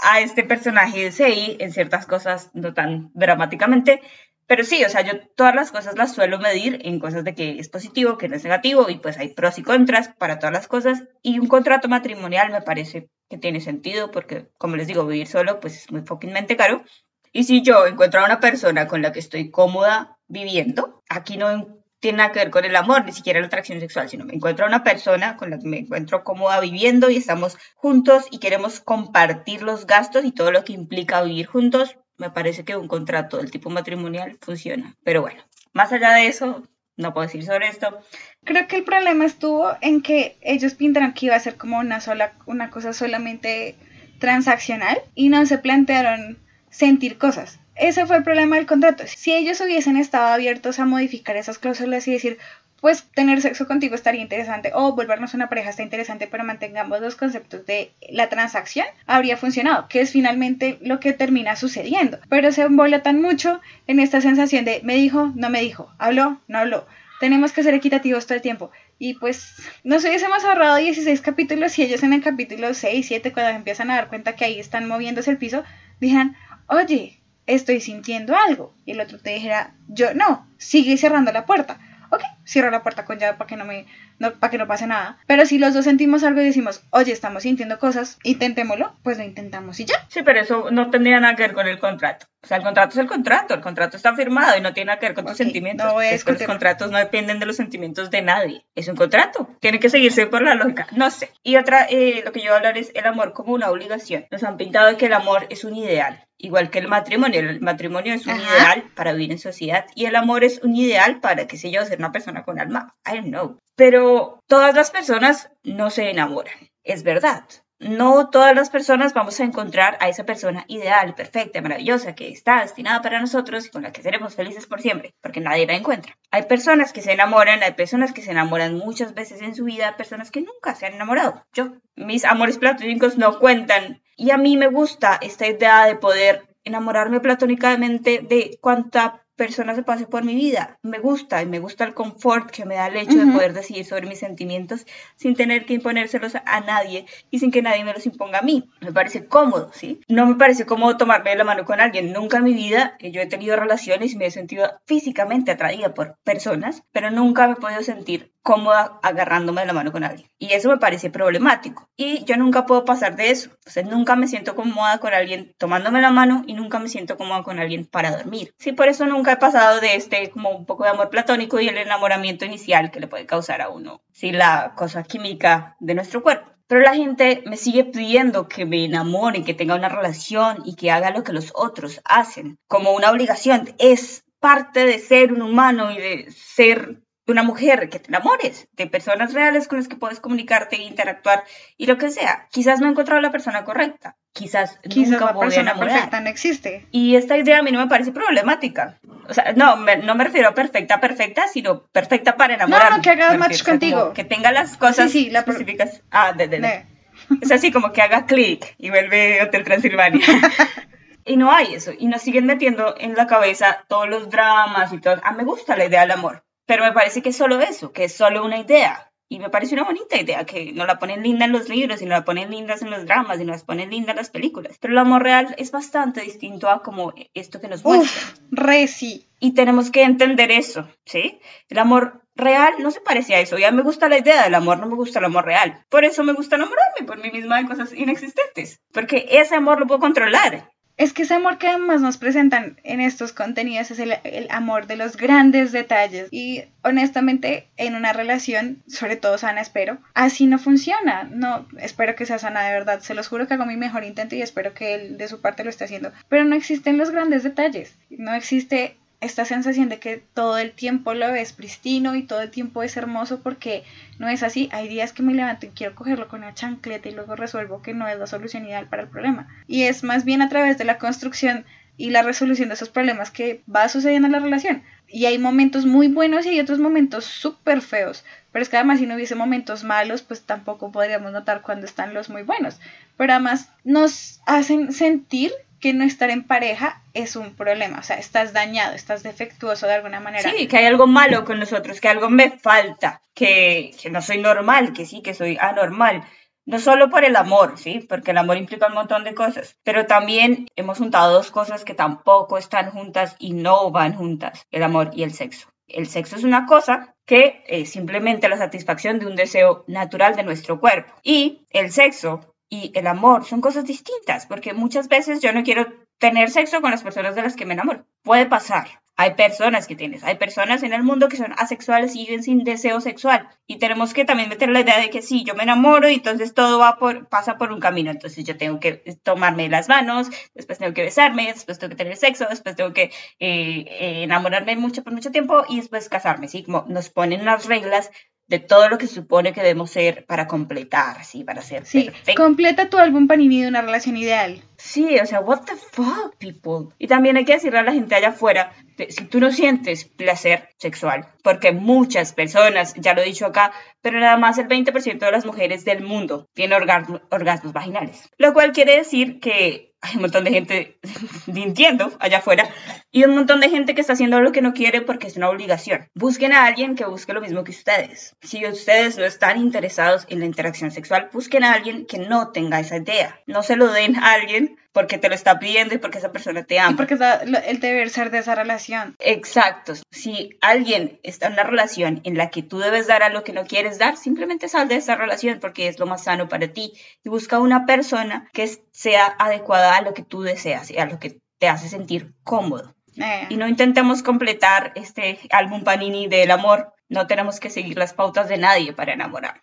a, este personaje de Sei, en ciertas cosas no tan dramáticamente, pero sí, o sea, yo todas las cosas las suelo medir en cosas de que es positivo, que no es negativo, y pues hay pros y contras para todas las cosas, y un contrato matrimonial me parece que tiene sentido, porque como les digo, vivir solo pues es muy fuckingmente caro, y si yo encuentro a una persona con la que estoy cómoda viviendo, aquí no tiene nada que ver con el amor, ni siquiera la atracción sexual, sino me encuentro a una persona con la que me encuentro cómoda viviendo y estamos juntos y queremos compartir los gastos y todo lo que implica vivir juntos, me parece que un contrato del tipo matrimonial funciona. Pero bueno, más allá de eso, no puedo decir sobre esto. Creo que el problema estuvo en que ellos pintaron que iba a ser como una sola, una cosa solamente transaccional y no se plantearon sentir cosas. Ese fue el problema del contrato. Si ellos hubiesen estado abiertos a modificar esas cláusulas y decir, pues tener sexo contigo estaría interesante o volvernos una pareja está interesante, pero mantengamos los conceptos de la transacción, habría funcionado, que es finalmente lo que termina sucediendo. Pero se tan mucho en esta sensación de me dijo, no me dijo, habló, no habló. Tenemos que ser equitativos todo el tiempo. Y pues nos hubiésemos ahorrado 16 capítulos y ellos en el capítulo 6, 7, cuando empiezan a dar cuenta que ahí están moviéndose el piso, dijeran, oye, estoy sintiendo algo. Y el otro te dijera, yo no, sigue cerrando la puerta. Ok, cierro la puerta con llave para que no me, no, para que no pase nada. Pero si los dos sentimos algo y decimos, oye, estamos sintiendo cosas, intentémoslo, pues lo intentamos y ya. Sí, pero eso no tendría nada que ver con el contrato. O sea, el contrato es el contrato, el contrato está firmado y no tiene nada que ver con tus sentimientos. no Es que los contratos no dependen de los sentimientos de nadie. Es un contrato. Tiene que seguirse por la lógica. No sé. Y otra, eh, lo que yo voy a hablar es el amor como una obligación. Nos han pintado de que el amor es un ideal. Igual que el matrimonio. El matrimonio es un Ajá. ideal para vivir en sociedad y el amor es un ideal para, qué sé yo, ser una persona con alma. I don't know. Pero todas las personas no se enamoran. Es verdad. No todas las personas vamos a encontrar a esa persona ideal, perfecta, maravillosa, que está destinada para nosotros y con la que seremos felices por siempre, porque nadie la encuentra. Hay personas que se enamoran, hay personas que se enamoran muchas veces en su vida, personas que nunca se han enamorado. Yo, mis amores platónicos no cuentan. Y a mí me gusta esta idea de poder enamorarme platónicamente de cuánta persona se pase por mi vida. Me gusta y me gusta el confort que me da el hecho de poder decidir sobre mis sentimientos sin tener que imponérselos a nadie y sin que nadie me los imponga a mí. Me parece cómodo, ¿sí? No me parece cómodo tomarme de la mano con alguien. Nunca en mi vida eh, yo he tenido relaciones y me he sentido físicamente atraída por personas, pero nunca me he podido sentir cómoda agarrándome de la mano con alguien. Y eso me parece problemático. Y yo nunca puedo pasar de eso. O nunca me siento cómoda con alguien tomándome la mano y nunca me siento cómoda con alguien para dormir. Sí, por eso nunca he pasado de este como un poco de amor platónico y el enamoramiento inicial que le puede causar a uno. Sí, la cosa química de nuestro cuerpo. Pero la gente me sigue pidiendo que me enamore, que tenga una relación y que haga lo que los otros hacen, como una obligación. Es parte de ser un humano y de ser una mujer, que te enamores de personas reales con las que puedes comunicarte interactuar y lo que sea. Quizás no he encontrado la persona correcta. Quizás, Quizás nunca la voy a persona enamorar. perfecta no existe. Y esta idea a mí no me parece problemática. O sea, no, me- no me refiero a perfecta, perfecta, sino perfecta para enamorar. que haga match contigo. Que tenga las cosas Sí, sí, la pro- específicas. Ah, de, de, de. Es así como que haga clic y vuelve Hotel Transilvania. y no hay eso. Y nos siguen metiendo en la cabeza todos los dramas y todo. Ah, me gusta la idea del amor. Pero me parece que es solo eso, que es solo una idea. Y me parece una bonita idea, que no la ponen linda en los libros, y no la ponen lindas en los dramas, y no las ponen lindas en las películas. Pero el amor real es bastante distinto a como esto que nos muestran. Uf, re sí. Y tenemos que entender eso, ¿sí? El amor real no se parece a eso. Ya me gusta la idea del amor, no me gusta el amor real. Por eso me gusta enamorarme por mí misma de cosas inexistentes. Porque ese amor lo puedo controlar. Es que ese amor que además nos presentan en estos contenidos es el, el amor de los grandes detalles. Y honestamente, en una relación, sobre todo sana, espero, así no funciona. No, espero que sea sana de verdad. Se los juro que hago mi mejor intento y espero que él de su parte lo esté haciendo. Pero no existen los grandes detalles. No existe esta sensación de que todo el tiempo lo ves pristino y todo el tiempo es hermoso porque no es así. Hay días que me levanto y quiero cogerlo con una chancleta y luego resuelvo que no es la solución ideal para el problema. Y es más bien a través de la construcción y la resolución de esos problemas que va sucediendo en la relación. Y hay momentos muy buenos y hay otros momentos súper feos. Pero es que además si no hubiese momentos malos, pues tampoco podríamos notar cuando están los muy buenos. Pero además nos hacen sentir que no estar en pareja es un problema, o sea, estás dañado, estás defectuoso de alguna manera. Sí, que hay algo malo con nosotros, que algo me falta, que, no soy normal, que sí, que soy anormal. No solo por el amor, ¿sí? Porque el amor implica un montón de cosas, pero también hemos juntado dos cosas que tampoco están juntas y no van juntas, el amor y el sexo. El sexo es una cosa que es simplemente la satisfacción de un deseo natural de nuestro cuerpo. Y el sexo y el amor son cosas distintas, porque muchas veces yo no quiero tener sexo con las personas de las que me enamoro. Puede pasar. Hay personas que tienes, hay personas en el mundo que son asexuales y viven sin deseo sexual. Y tenemos que también meter la idea de que sí, yo me enamoro y entonces todo va por, pasa por un camino. Entonces yo tengo que tomarme las manos, después tengo que besarme, después tengo que tener sexo, después tengo que eh, eh, enamorarme mucho por mucho tiempo y después casarme. ¿sí? Como nos ponen las reglas de todo lo que supone que debemos ser para completar, ¿sí? Para ser Sí, perfecto. completa tu álbum Panini de una relación ideal. Sí, o sea, what the fuck, people. Y también hay que decirle a la gente allá afuera, si tú no sientes placer sexual, porque muchas personas, ya lo he dicho acá, pero nada más el 20% de las mujeres del mundo tienen orgasmo- orgasmos vaginales. Lo cual quiere decir que hay un montón de gente mintiendo allá afuera y un montón de gente que está haciendo lo que no quiere porque es una obligación. Busquen a alguien que busque lo mismo que ustedes. Si ustedes no están interesados en la interacción sexual, busquen a alguien que no tenga esa idea. No se lo den a alguien porque te lo está pidiendo y porque esa persona te Y ama. porque es la- lo- el deber ser de esa relación. Exacto. Si alguien está en una relación en la que tú debes dar a lo que no quieres dar, simplemente sal de esa relación porque es lo más sano para ti y busca una persona que sea adecuada a lo que tú deseas y a lo que te hace sentir cómodo. Eh, Y no intentemos completar este álbum Panini del amor. No tenemos que seguir las pautas de nadie para enamorar.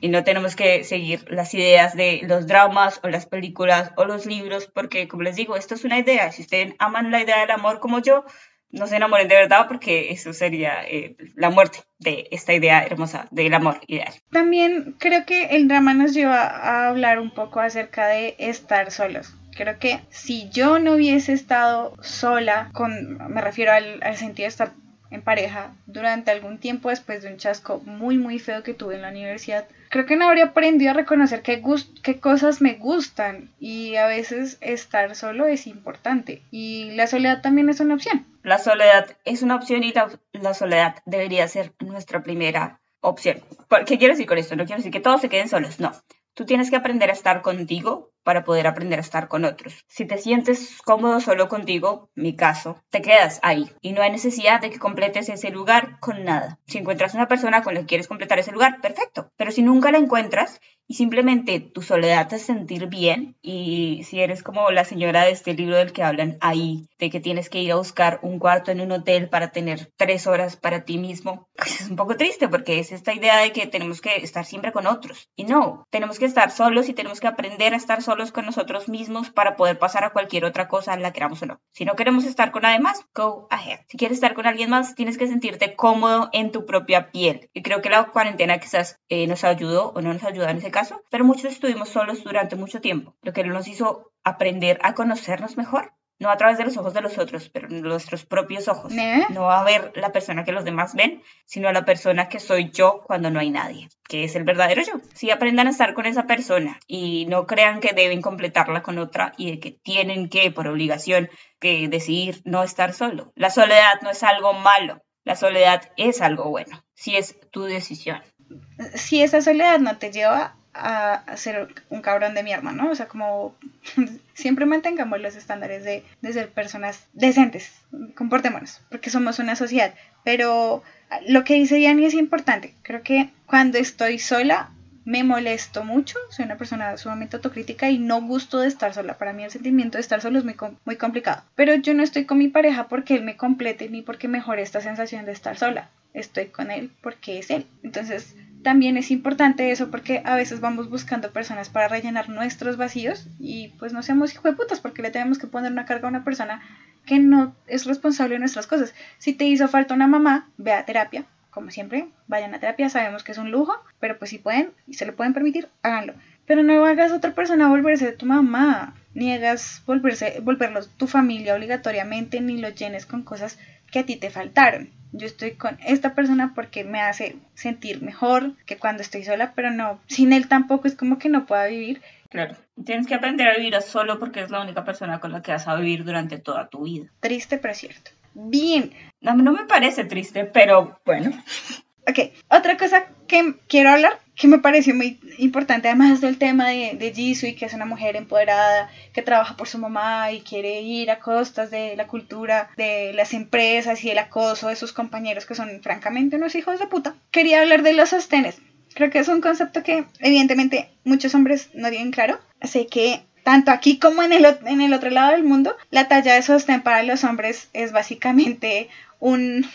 Y no tenemos que seguir las ideas de los dramas o las películas o los libros, porque como les digo, esto es una idea. Si ustedes aman la idea del amor como yo, no se enamoren de verdad porque eso sería eh, la muerte de esta idea hermosa del amor ideal. También creo que el drama nos lleva a hablar un poco acerca de estar solos. Creo que si yo no hubiese estado sola, con, me refiero al, al sentido de estar en pareja durante algún tiempo después de un chasco muy muy feo que tuve en la universidad, creo que no habría aprendido a reconocer qué, cosas me gustan y a veces estar solo es importante y la soledad también es una opción. La soledad es una opción y la, la soledad debería ser nuestra primera opción. ¿Por- ¿Qué quiero decir con esto? No quiero decir que todos se queden solos, no. Tú tienes que aprender a estar contigo para poder aprender a estar con otros. Si te sientes cómodo solo contigo, mi caso, te quedas ahí y no hay necesidad de que completes ese lugar con nada. Si encuentras una persona con la que quieres completar ese lugar, perfecto. Pero si nunca la encuentras y simplemente tu soledad te hace sentir bien y si eres como la señora de este libro del que hablan ahí, de que tienes que ir a buscar un cuarto en un hotel para tener tres horas para ti mismo, pues es un poco triste porque es esta idea de que tenemos que estar siempre con otros. Y no, tenemos que estar solos y tenemos que aprender a estar solos solos con nosotros mismos para poder pasar a cualquier otra cosa, la queramos o no. Si no queremos estar con nadie más, go ahead. Si quieres estar con alguien más, tienes que sentirte cómodo en tu propia piel. Y creo que la cuarentena quizás eh, nos ayudó o no nos ayudó en ese caso, pero muchos estuvimos solos durante mucho tiempo, lo que nos hizo aprender a conocernos mejor no a través de los ojos de los otros, pero nuestros propios ojos. No a ver la persona que los demás ven, sino a la persona que soy yo cuando no hay nadie, que es el verdadero yo. Si aprendan a estar con esa persona y no crean que deben completarla con otra y de que tienen que, por obligación, que decidir no estar solo. La soledad no es algo malo, la soledad es algo bueno, si es tu decisión. Si esa soledad no te lleva a, ser un cabrón de mierda, ¿no? O sea, como siempre mantengamos los estándares de, de ser personas decentes, comportémonos, porque somos una sociedad. Pero lo que dice Diani es importante. Creo que cuando estoy sola me molesto mucho, soy una persona sumamente autocrítica y no gusto de estar sola. Para mí el sentimiento de estar solo es muy, muy complicado. Pero yo no estoy con mi pareja porque él me complete ni porque mejore esta sensación de estar sola. Estoy con él porque es él. Entonces, también es importante eso porque a veces vamos buscando personas para rellenar nuestros vacíos y pues no seamos hijo de putas porque le tenemos que poner una carga a una persona que no es responsable de nuestras cosas. Si te hizo falta una mamá, ve a terapia, como siempre, vayan a terapia, sabemos que es un lujo, pero pues si pueden y se lo pueden permitir, háganlo. Pero no hagas a otra persona volverse tu mamá, ni hagas volverse, volverlos tu familia obligatoriamente, ni lo llenes con cosas que a ti te faltaron yo estoy con esta persona porque me hace sentir mejor que cuando estoy sola, pero no, sin él tampoco es como que no pueda vivir. Claro, tienes que aprender a vivir solo porque es la única persona con la que vas a vivir durante toda tu vida. Triste, pero cierto. Bien. No, no me parece triste, pero bueno. Ok, otra cosa que quiero hablar, que me pareció muy importante, además del tema de, de que es una mujer empoderada, que trabaja por su mamá y quiere ir a costas de la cultura de las empresas y el acoso de sus compañeros, que son francamente unos hijos de puta. Quería hablar de los sostenes. Creo que es un concepto que evidentemente muchos hombres no tienen claro. Así que tanto aquí como en el, en el otro lado del mundo, la talla de sostén para los hombres es básicamente un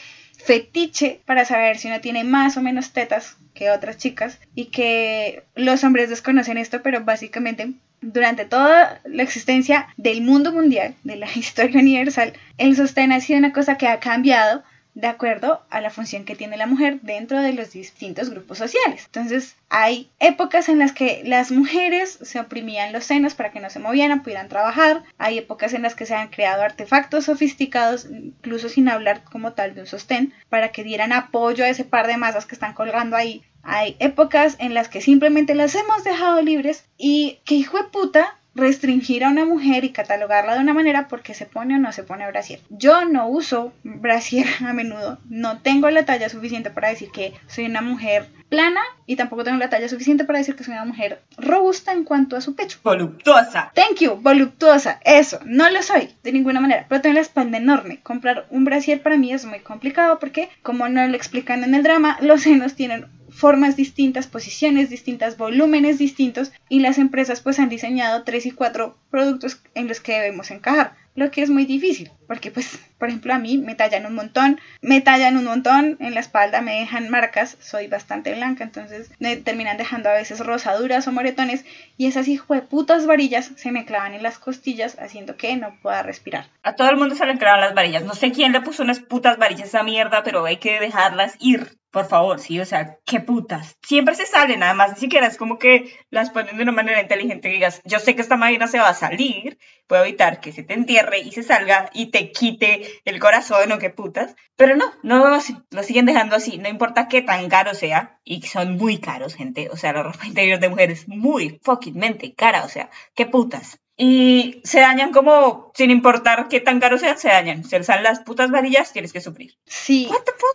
fetiche para saber si uno tiene más o menos tetas que otras chicas y que los hombres desconocen esto, pero básicamente durante toda la existencia del mundo mundial, de la historia universal, el sostén ha sido una cosa que ha cambiado de acuerdo a la función que tiene la mujer dentro de los distintos grupos sociales. Entonces, hay épocas en las que las mujeres se oprimían los senos para que no se movieran, pudieran trabajar. Hay épocas en las que se han creado artefactos sofisticados, incluso sin hablar como tal de un sostén, para que dieran apoyo a ese par de masas que están colgando ahí. Hay épocas en las que simplemente las hemos dejado libres y que hijo de puta restringir a una mujer y catalogarla de una manera porque se pone o no se pone brasier. Yo no uso brasier a menudo, no tengo la talla suficiente para decir que soy una mujer plana y tampoco tengo la talla suficiente para decir que soy una mujer robusta en cuanto a su pecho. Voluptuosa. Thank you, voluptuosa. Eso, no lo soy de ninguna manera, pero tengo la espalda enorme. Comprar un brasier para mí es muy complicado porque, como no lo explican en el drama, los senos tienen formas distintas, posiciones distintas, volúmenes distintos y las empresas pues han diseñado tres y cuatro productos en los que debemos encajar, lo que es muy difícil porque pues por ejemplo a mí me tallan un montón, me tallan un montón en la espalda, me dejan marcas, soy bastante blanca, entonces me terminan dejando a veces rosaduras o moretones y esas hijo de putas varillas se me clavan en las costillas haciendo que no pueda respirar. A todo el mundo se le clavan las varillas, no sé quién le puso unas putas varillas a esa mierda, pero hay que dejarlas ir. Por favor, sí, o sea, qué putas. Siempre se salen, nada más, ni siquiera es como que las ponen de una manera inteligente digas, yo sé que esta máquina se va a salir, puedo evitar que se te entierre y se salga y te quite el corazón o qué putas. Pero no, no lo siguen dejando así, no importa qué tan caro sea, y son muy caros, gente. O sea, la ropa interior de mujeres es muy fuckingmente cara, o sea, qué putas. Y se dañan como, sin importar qué tan caro sea, se dañan. Se salen las putas varillas, tienes que sufrir. Sí,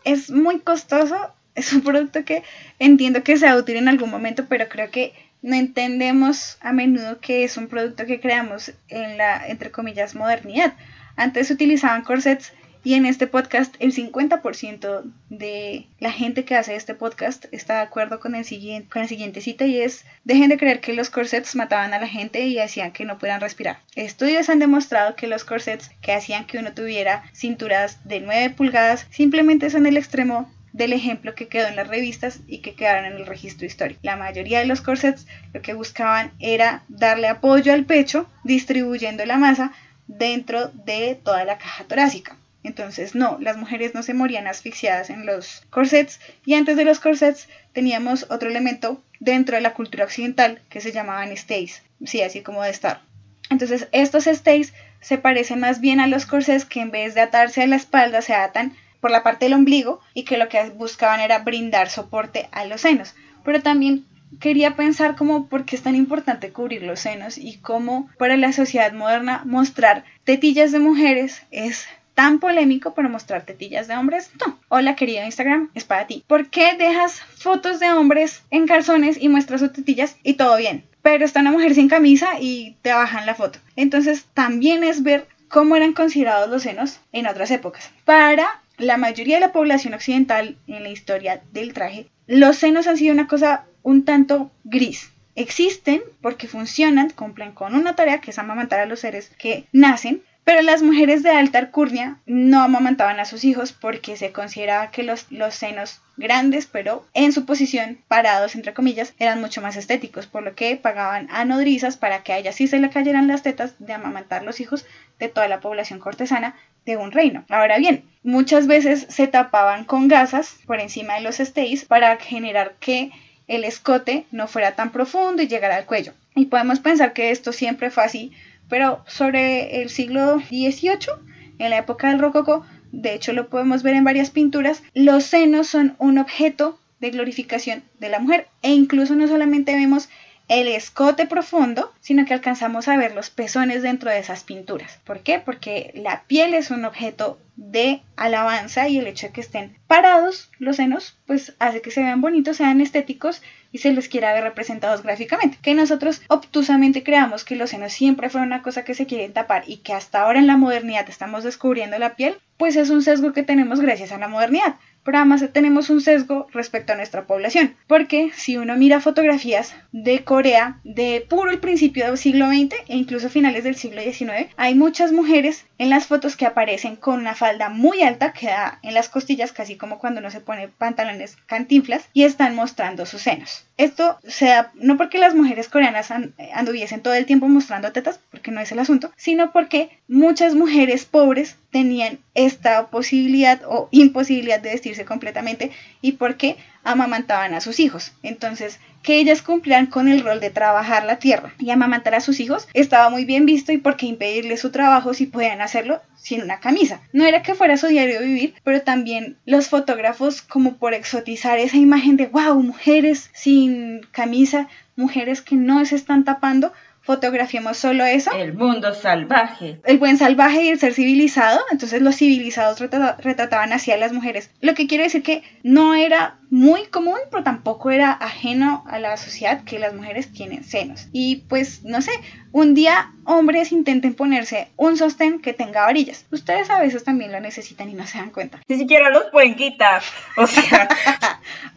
es muy costoso. Es un producto que entiendo que sea útil en algún momento, pero creo que no entendemos a menudo que es un producto que creamos en la, entre comillas, modernidad. Antes se utilizaban corsets y en este podcast el 50% de la gente que hace este podcast está de acuerdo con el, siguiente, con el siguiente cita y es dejen de creer que los corsets mataban a la gente y hacían que no pudieran respirar. Estudios han demostrado que los corsets que hacían que uno tuviera cinturas de 9 pulgadas simplemente son el extremo del ejemplo que quedó en las revistas y que quedaron en el registro histórico. La mayoría de los corsets lo que buscaban era darle apoyo al pecho, distribuyendo la masa dentro de toda la caja torácica. Entonces, no, las mujeres no se morían asfixiadas en los corsets y antes de los corsets teníamos otro elemento dentro de la cultura occidental que se llamaban stays, sí, así como de estar. Entonces, estos stays se parecen más bien a los corsets que en vez de atarse a la espalda se atan por la parte del ombligo y que lo que buscaban era brindar soporte a los senos. Pero también quería pensar como por qué es tan importante cubrir los senos y cómo para la sociedad moderna mostrar tetillas de mujeres es tan polémico para mostrar tetillas de hombres? No. Hola querido Instagram, es para ti. ¿Por qué dejas fotos de hombres en calzones y muestras sus tetillas y todo bien? Pero está una mujer sin camisa y te bajan la foto. Entonces también es ver cómo eran considerados los senos en otras épocas. Para la mayoría de la población occidental en la historia del traje, los senos han sido una cosa un tanto gris. Existen porque funcionan, cumplen con una tarea que es amamantar a los seres que nacen, pero las mujeres de alta alcurnia no amamantaban a sus hijos porque se consideraba que los, los senos grandes, pero en su posición, parados entre comillas, eran mucho más estéticos, por lo que pagaban a nodrizas para que a ellas sí se le cayeran las tetas de amamantar los hijos de toda la población cortesana de un reino. Ahora bien, muchas veces se tapaban con gasas por encima de los stays para generar que el escote no fuera tan profundo y llegara al cuello. Y podemos pensar que esto siempre fue así pero sobre el siglo XVIII, en la época del rococó, de hecho lo podemos ver en varias pinturas, los senos son un objeto de glorificación de la mujer e incluso no solamente vemos el escote profundo, sino que alcanzamos a ver los pezones dentro de esas pinturas. ¿Por qué? Porque la piel es un objeto de alabanza y el hecho de que estén parados los senos, pues hace que se vean bonitos, sean estéticos y se les quiera ver representados gráficamente. Que nosotros obtusamente creamos que los senos siempre fueron una cosa que se quieren tapar y que hasta ahora en la modernidad estamos descubriendo la piel, pues es un sesgo que tenemos gracias a la modernidad pero además tenemos un sesgo respecto a nuestra población, porque si uno mira fotografías de Corea de puro el principio del siglo XX e incluso finales del siglo XIX, hay muchas mujeres en las fotos que aparecen con una falda muy alta que da en las costillas, casi como cuando uno se pone pantalones cantinflas, y están mostrando sus senos. Esto se no porque las mujeres coreanas anduviesen todo el tiempo mostrando tetas, porque no es el asunto, sino porque muchas mujeres pobres tenían esta posibilidad o imposibilidad de vestirse completamente y porque amamantaban a sus hijos. Entonces, que ellas cumplieran con el rol de trabajar la tierra y amamantar a sus hijos estaba muy bien visto y por qué impedirle su trabajo si podían hacerlo sin una camisa. No era que fuera su diario vivir, pero también los fotógrafos como por exotizar esa imagen de wow, mujeres sin camisa, mujeres que no se están tapando, fotografiemos solo eso. El mundo salvaje. El buen salvaje y el ser civilizado. Entonces los civilizados retrataban así a las mujeres. Lo que quiere decir que no era muy común, pero tampoco era ajeno a la sociedad que las mujeres tienen senos. Y pues, no sé, un día hombres intenten ponerse un sostén que tenga varillas. Ustedes a veces también lo necesitan y no se dan cuenta. Ni siquiera los pueden quitar. O sea.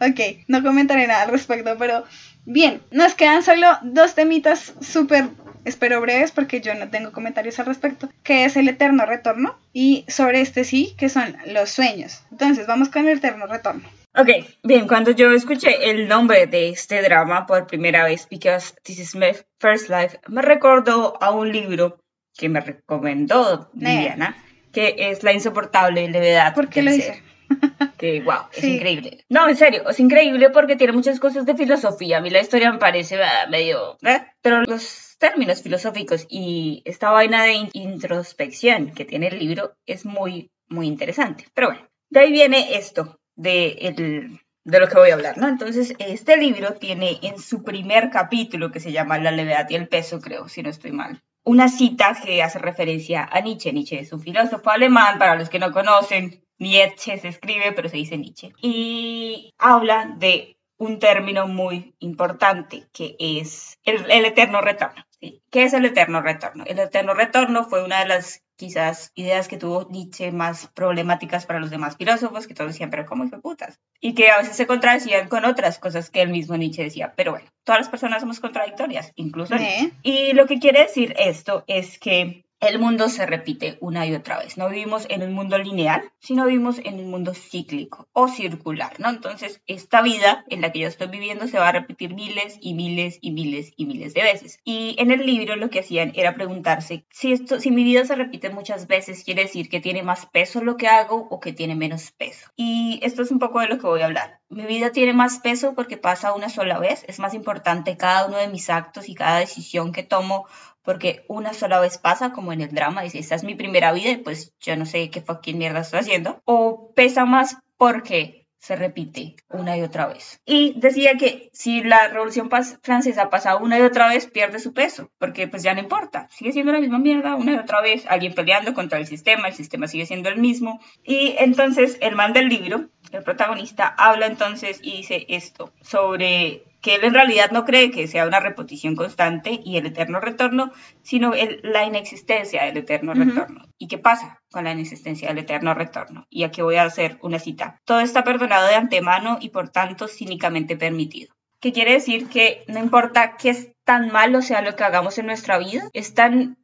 ok, no comentaré nada al respecto, pero Bien, nos quedan solo dos temitas súper, espero breves porque yo no tengo comentarios al respecto, que es el eterno retorno y sobre este sí, que son los sueños. Entonces, vamos con el eterno retorno. Ok, bien, cuando yo escuché el nombre de este drama por primera vez, Because This Is My First Life, me recordó a un libro que me recomendó Diana, que es La insoportable levedad. ¿Por qué lo dice? que wow, es increíble. No, en serio, es increíble porque tiene muchas cosas de filosofía. A mí la historia me parece ah, medio... ¿eh? Pero los términos filosóficos y esta vaina de introspección que tiene el libro es muy, muy interesante. Pero bueno, de ahí viene esto de, el, de lo que voy a hablar, ¿no? Entonces, este libro tiene en su primer capítulo, que se llama La levedad y el peso, creo, si no estoy mal, una cita que hace referencia a Nietzsche. Nietzsche es un filósofo alemán, para los que no conocen, Nietzsche se escribe, pero se dice Nietzsche. Y habla de un término muy importante que es el, eterno retorno. ¿Qué es el eterno retorno? El eterno retorno fue una de las quizás ideas que tuvo Nietzsche más problemáticas para los demás filósofos, que todos decían, pero ¿cómo hijo putas? Y que a veces se contradecían con otras cosas que el mismo Nietzsche decía. Pero bueno, todas las personas somos contradictorias, incluso. Y lo que quiere decir esto es que el mundo se repite una y otra vez. No vivimos en un mundo lineal, sino vivimos en un mundo cíclico o circular, ¿no? Entonces, esta vida en la que yo estoy viviendo se va a repetir miles y miles y miles y miles de veces. Y en el libro lo que hacían era preguntarse si esto, si mi vida se repite muchas veces, quiere decir que tiene más peso lo que hago o que tiene menos peso. Y esto es un poco de lo que voy a hablar. Mi vida tiene más peso porque pasa una sola vez. Es más importante cada uno de mis actos y cada decisión que tomo porque una sola vez pasa, como en el drama, dice, esta es mi primera vida y pues yo no sé qué fucking mierda estoy haciendo. O pesa más porque se repite una y otra vez. Y decía que si la Revolución Francesa pasa una y otra vez, pierde su peso, porque pues ya no importa, sigue siendo la misma mierda una y otra vez, alguien peleando contra el sistema, el sistema sigue siendo el mismo. Y entonces el man del libro, el protagonista, habla entonces y dice esto sobre que él en realidad no cree que sea una repetición constante y el eterno retorno, sino la inexistencia del eterno retorno. ¿Y qué pasa con la inexistencia del eterno retorno? Y aquí voy a hacer una cita. Todo está perdonado de antemano y por tanto cínicamente permitido. ¿Qué quiere decir que no importa qué es tan malo sea lo que hagamos en nuestra vida, es tan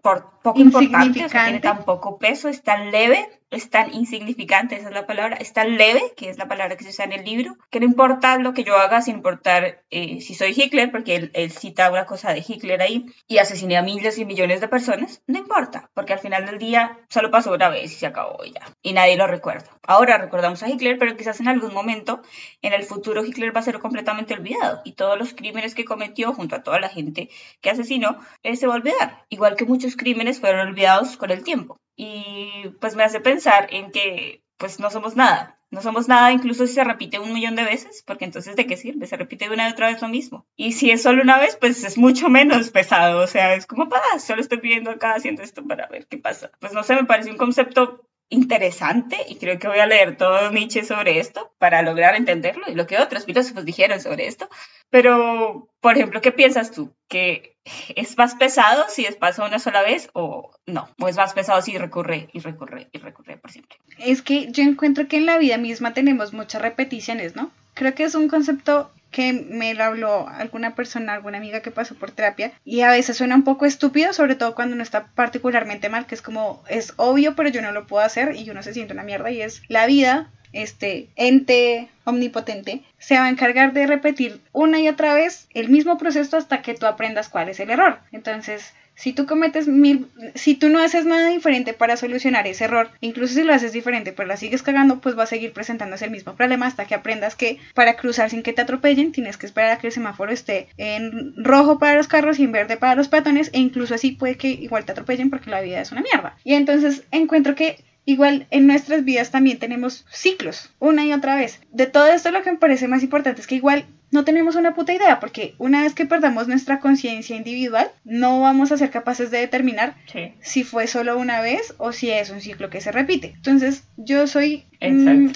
poco importante, o sea, tiene tan poco peso, es tan leve es tan insignificante, esa es la palabra, es tan leve, que es la palabra que se usa en el libro, que no importa lo que yo haga, sin importar eh, si soy Hitler, porque él, cita una cosa de Hitler ahí, y asesiné a miles y millones de personas, no importa, porque al final del día solo pasó una vez y se acabó ya, y nadie lo recuerda. Ahora recordamos a Hitler, pero quizás en algún momento, en el futuro, Hitler va a ser completamente olvidado, y todos los crímenes que cometió junto a toda la gente que asesinó, eh, se va a olvidar, igual que muchos crímenes fueron olvidados con el tiempo y pues me hace pensar en que pues no somos nada. No somos nada incluso si se repite un millón de veces, porque entonces ¿de qué sirve? Se repite una y otra vez lo mismo. Y si es solo una vez, pues es mucho menos pesado. O sea, es como, para, solo estoy pidiendo acá haciendo esto para ver qué pasa. Pues no sé, me parece un concepto interesante y creo que voy a leer todo Nietzsche sobre esto para lograr entenderlo y lo que otros filósofos dijeron sobre esto. Pero, por ejemplo, ¿qué piensas tú? ¿Que es más pesado si es paso una sola vez o no? ¿O es más pesado si recurre y recurre y recurre por siempre? Es que yo encuentro que en la vida misma tenemos muchas repeticiones, ¿no? Creo que es un concepto que me lo habló alguna persona, alguna amiga que pasó por terapia y a veces suena un poco estúpido, sobre todo cuando uno está particularmente mal, que es como es obvio, pero yo no lo puedo hacer y uno se siente una mierda y es la vida, este ente omnipotente, se va a encargar de repetir una y otra vez el mismo proceso hasta que tú aprendas cuál es el error. Entonces, si tú cometes mil, si tú no haces nada diferente para solucionar ese error, incluso si lo haces diferente pero la sigues cagando, pues va a seguir presentándose el mismo problema hasta que aprendas que para cruzar sin que te atropellen tienes que esperar a que el semáforo esté en rojo para los carros y en verde para los peatones e incluso así puede que igual te atropellen porque la vida es una mierda. Y entonces encuentro que Igual en nuestras vidas también tenemos ciclos, una y otra vez. De todo esto lo que me parece más importante es que igual no tenemos una puta idea, porque una vez que perdamos nuestra conciencia individual, no vamos a ser capaces de determinar si fue solo una vez o si es un ciclo que se repite. Entonces, yo soy mm,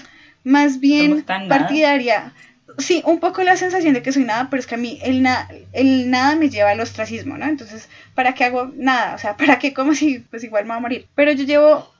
más bien partidaria. Sí, un poco la sensación de que soy nada, pero es que a mí el, el nada me lleva al ostracismo, ¿no? Entonces, ¿para qué hago nada? O sea, ¿para qué como si pues igual me va a morir? Pero yo llevo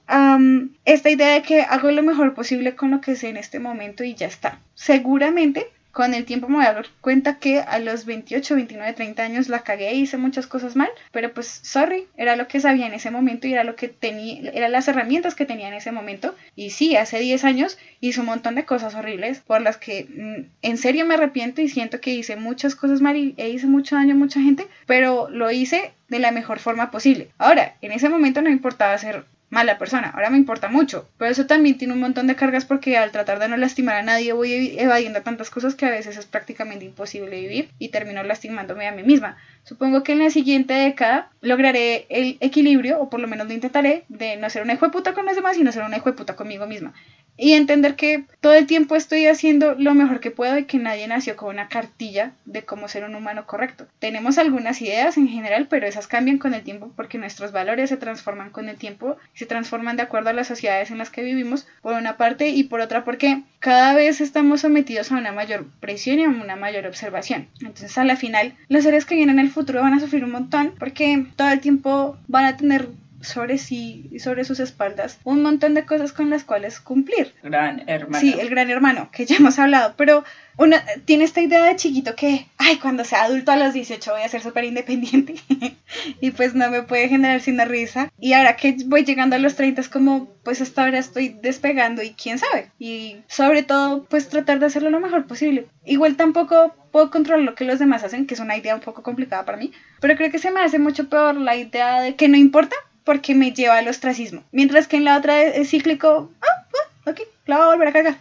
esta idea de que hago lo mejor posible con lo que sé en este momento y ya está. Seguramente con el tiempo me voy a dar cuenta que a los 28, 29, 30 años la cagué y hice muchas cosas mal, pero pues sorry, era lo que sabía en ese momento y era lo que tenía, eran las herramientas que tenía en ese momento. Y sí, hace 10 años hice un montón de cosas horribles por las que mm, en serio me arrepiento y siento que hice muchas cosas mal y e hice mucho daño a mucha gente, pero lo hice de la mejor forma posible. Ahora, en ese momento no importaba ser mala persona. Ahora me importa mucho. Pero eso también tiene un montón de cargas porque al tratar de no lastimar a nadie voy evadiendo tantas cosas que a veces es prácticamente imposible vivir y termino lastimándome a mí misma. Supongo que en la siguiente década lograré el equilibrio, o por lo menos lo intentaré, de no ser una hijo puta con los demás y no ser una hijo puta conmigo misma y entender que todo el tiempo estoy haciendo lo mejor que puedo y que nadie nació con una cartilla de cómo ser un humano correcto. Tenemos algunas ideas en general, pero esas cambian con el tiempo porque nuestros valores se transforman con el tiempo se transforman de acuerdo a las sociedades en las que vivimos, por una parte, y por otra porque cada vez estamos sometidos a una mayor presión y a una mayor observación. Entonces, a la final, los seres que vienen en el futuro van a sufrir un montón porque todo el tiempo van a tener sobre sí y sobre sus espaldas un montón de cosas con las cuales cumplir. Gran hermano. Sí, el gran hermano, que ya hemos hablado, pero una, tiene esta idea de chiquito que, ay, cuando sea adulto a los 18 voy a ser súper independiente y pues no me puede generar sin risa. Y ahora que voy llegando a los 30 es como, pues hasta ahora estoy despegando y quién sabe. Y sobre todo, pues tratar de hacerlo lo mejor posible. Igual tampoco puedo controlar lo que los demás hacen, que es una idea un poco complicada para mí, pero creo que se me hace mucho peor la idea de que no importa porque me lleva al ostracismo. Mientras que en la otra es cíclico, ah, ah ok, la voy a volver a cargar.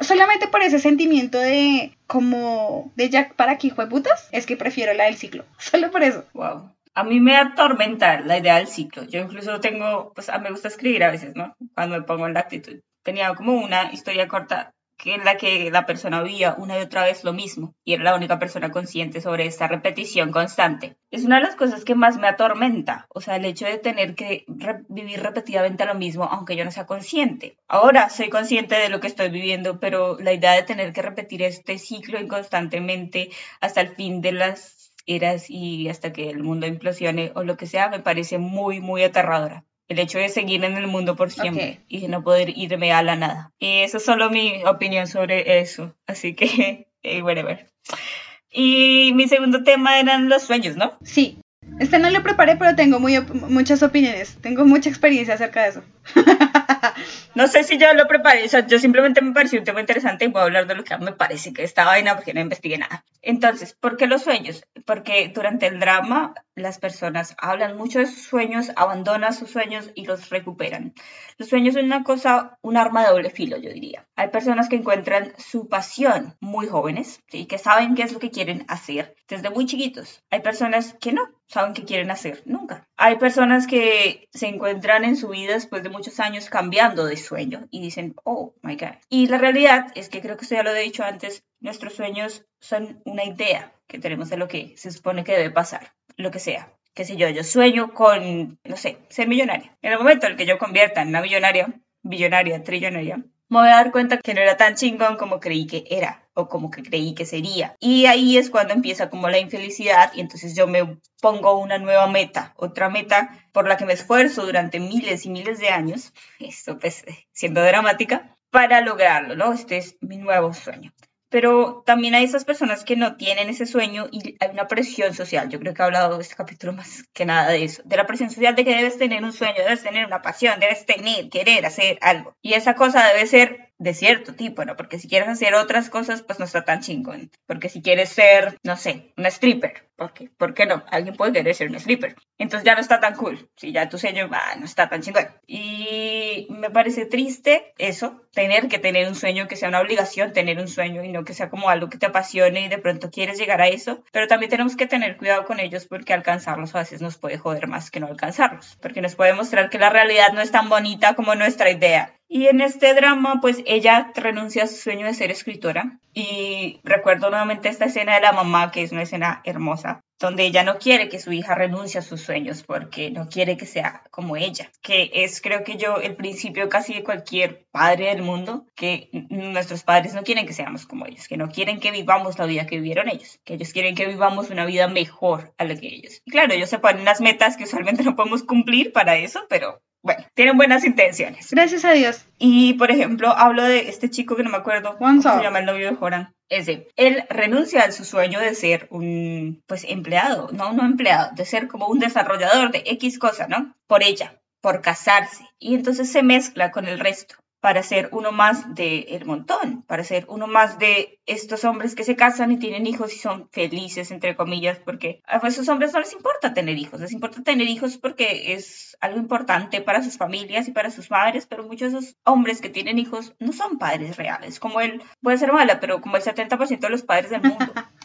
Solamente por ese sentimiento de como de Jack para fue putas, es que prefiero la del ciclo. Solo por eso. Wow. A mí me atormenta la idea del ciclo. Yo incluso tengo, pues a me gusta escribir a veces, ¿no? Cuando me pongo en la actitud. Tenía como una historia corta que en la que la persona vivía una y otra vez lo mismo y era la única persona consciente sobre esta repetición constante. Es una de las cosas que más me atormenta, o sea, el hecho de tener que vivir repetidamente lo mismo aunque yo no sea consciente. Ahora soy consciente de lo que estoy viviendo, pero la idea de tener que repetir este ciclo inconstantemente hasta el fin de las eras y hasta que el mundo implosione o lo que sea me parece muy, muy aterradora el hecho de seguir en el mundo por siempre y de no poder irme a la nada. Y eso es solo mi opinión sobre eso. Así que, eh, whatever. Y mi segundo tema eran los sueños, ¿no? Sí. Este no lo preparé, pero tengo muchas opiniones. Tengo mucha experiencia acerca de eso. no sé si yo lo preparé, o sea, yo simplemente me pareció un tema interesante y voy a hablar de lo que me parece que esta vaina porque no investigué nada. Entonces, ¿por qué los sueños? Porque durante el drama las personas hablan mucho de sus sueños, abandonan sus sueños y los recuperan. Los sueños son una cosa, un arma de doble filo, yo diría. Hay personas que encuentran su pasión muy jóvenes, ¿sí? que saben qué es lo que quieren hacer desde muy chiquitos. Hay personas que no saben qué quieren hacer nunca. Hay personas que se encuentran en su vida después de muchos años cambiando de sueño y dicen, oh my God. Y la realidad es que creo que esto ya lo he dicho antes, nuestros sueños son una idea que tenemos de lo que se supone que debe pasar, lo que sea. Qué sé yo, yo sueño con, no sé, ser millonaria. En el momento en el que yo convierta en una millonaria, billonaria, trillonaria, me voy a dar cuenta que no era tan chingón como creí que era o como que creí que sería. Y ahí es cuando empieza como la infelicidad y entonces yo me pongo una nueva meta, otra meta por la que me esfuerzo durante miles y miles de años, esto pues siendo dramática, para lograrlo, ¿no? Este es mi nuevo sueño pero también hay esas personas que no tienen ese sueño y hay una presión social. Yo creo que he hablado este capítulo más que nada de eso, de la presión social de que debes tener un sueño, debes tener una pasión, debes tener, querer hacer algo. Y esa cosa debe ser de cierto tipo, ¿no? Porque si quieres hacer otras cosas, pues no está tan chingón. Porque si quieres ser, no sé, una stripper, ¿por qué? ¿Por qué no? Alguien puede querer ser un stripper. Entonces ya no está tan cool. Si ya tu sueño ah, no está tan chingón. Y me parece triste eso, tener que tener un sueño, que sea una obligación tener un sueño y no que sea como algo que te apasione y de pronto quieres llegar a eso. Pero también tenemos que tener cuidado con ellos porque alcanzarlos a veces nos puede joder más que no alcanzarlos. Porque nos puede mostrar que la realidad no es tan bonita como nuestra idea. Y en este drama, pues ella renuncia a su sueño de ser escritora. Y recuerdo nuevamente esta escena de la mamá, que es una escena hermosa, donde ella no quiere que su hija renuncie a sus sueños porque no quiere que sea como ella, que es creo que yo el principio casi de cualquier padre del mundo, que nuestros padres no quieren que seamos como ellos, que no quieren que vivamos la vida que vivieron ellos, que ellos quieren que vivamos una vida mejor a la que ellos. Y claro, ellos se ponen unas metas que usualmente no podemos cumplir para eso, pero bueno, tienen buenas intenciones. Gracias a Dios. Y, por ejemplo, hablo de este chico que no me acuerdo cómo se llama el novio de Joran. Ese. Él renuncia a su sueño de ser un, pues, empleado, no, no empleado, de ser como un desarrollador de X cosa, ¿no? Por ella, por casarse. Y entonces se mezcla con el resto para ser uno más del el montón, para ser uno más de estos hombres que se casan y tienen hijos y son felices, entre comillas, porque a esos hombres no les importa tener hijos, les importa tener hijos porque es algo importante para sus familias y para sus madres, pero muchos de esos hombres que tienen hijos no son padres reales, como él puede ser mala, pero como el 70% de los padres del mundo.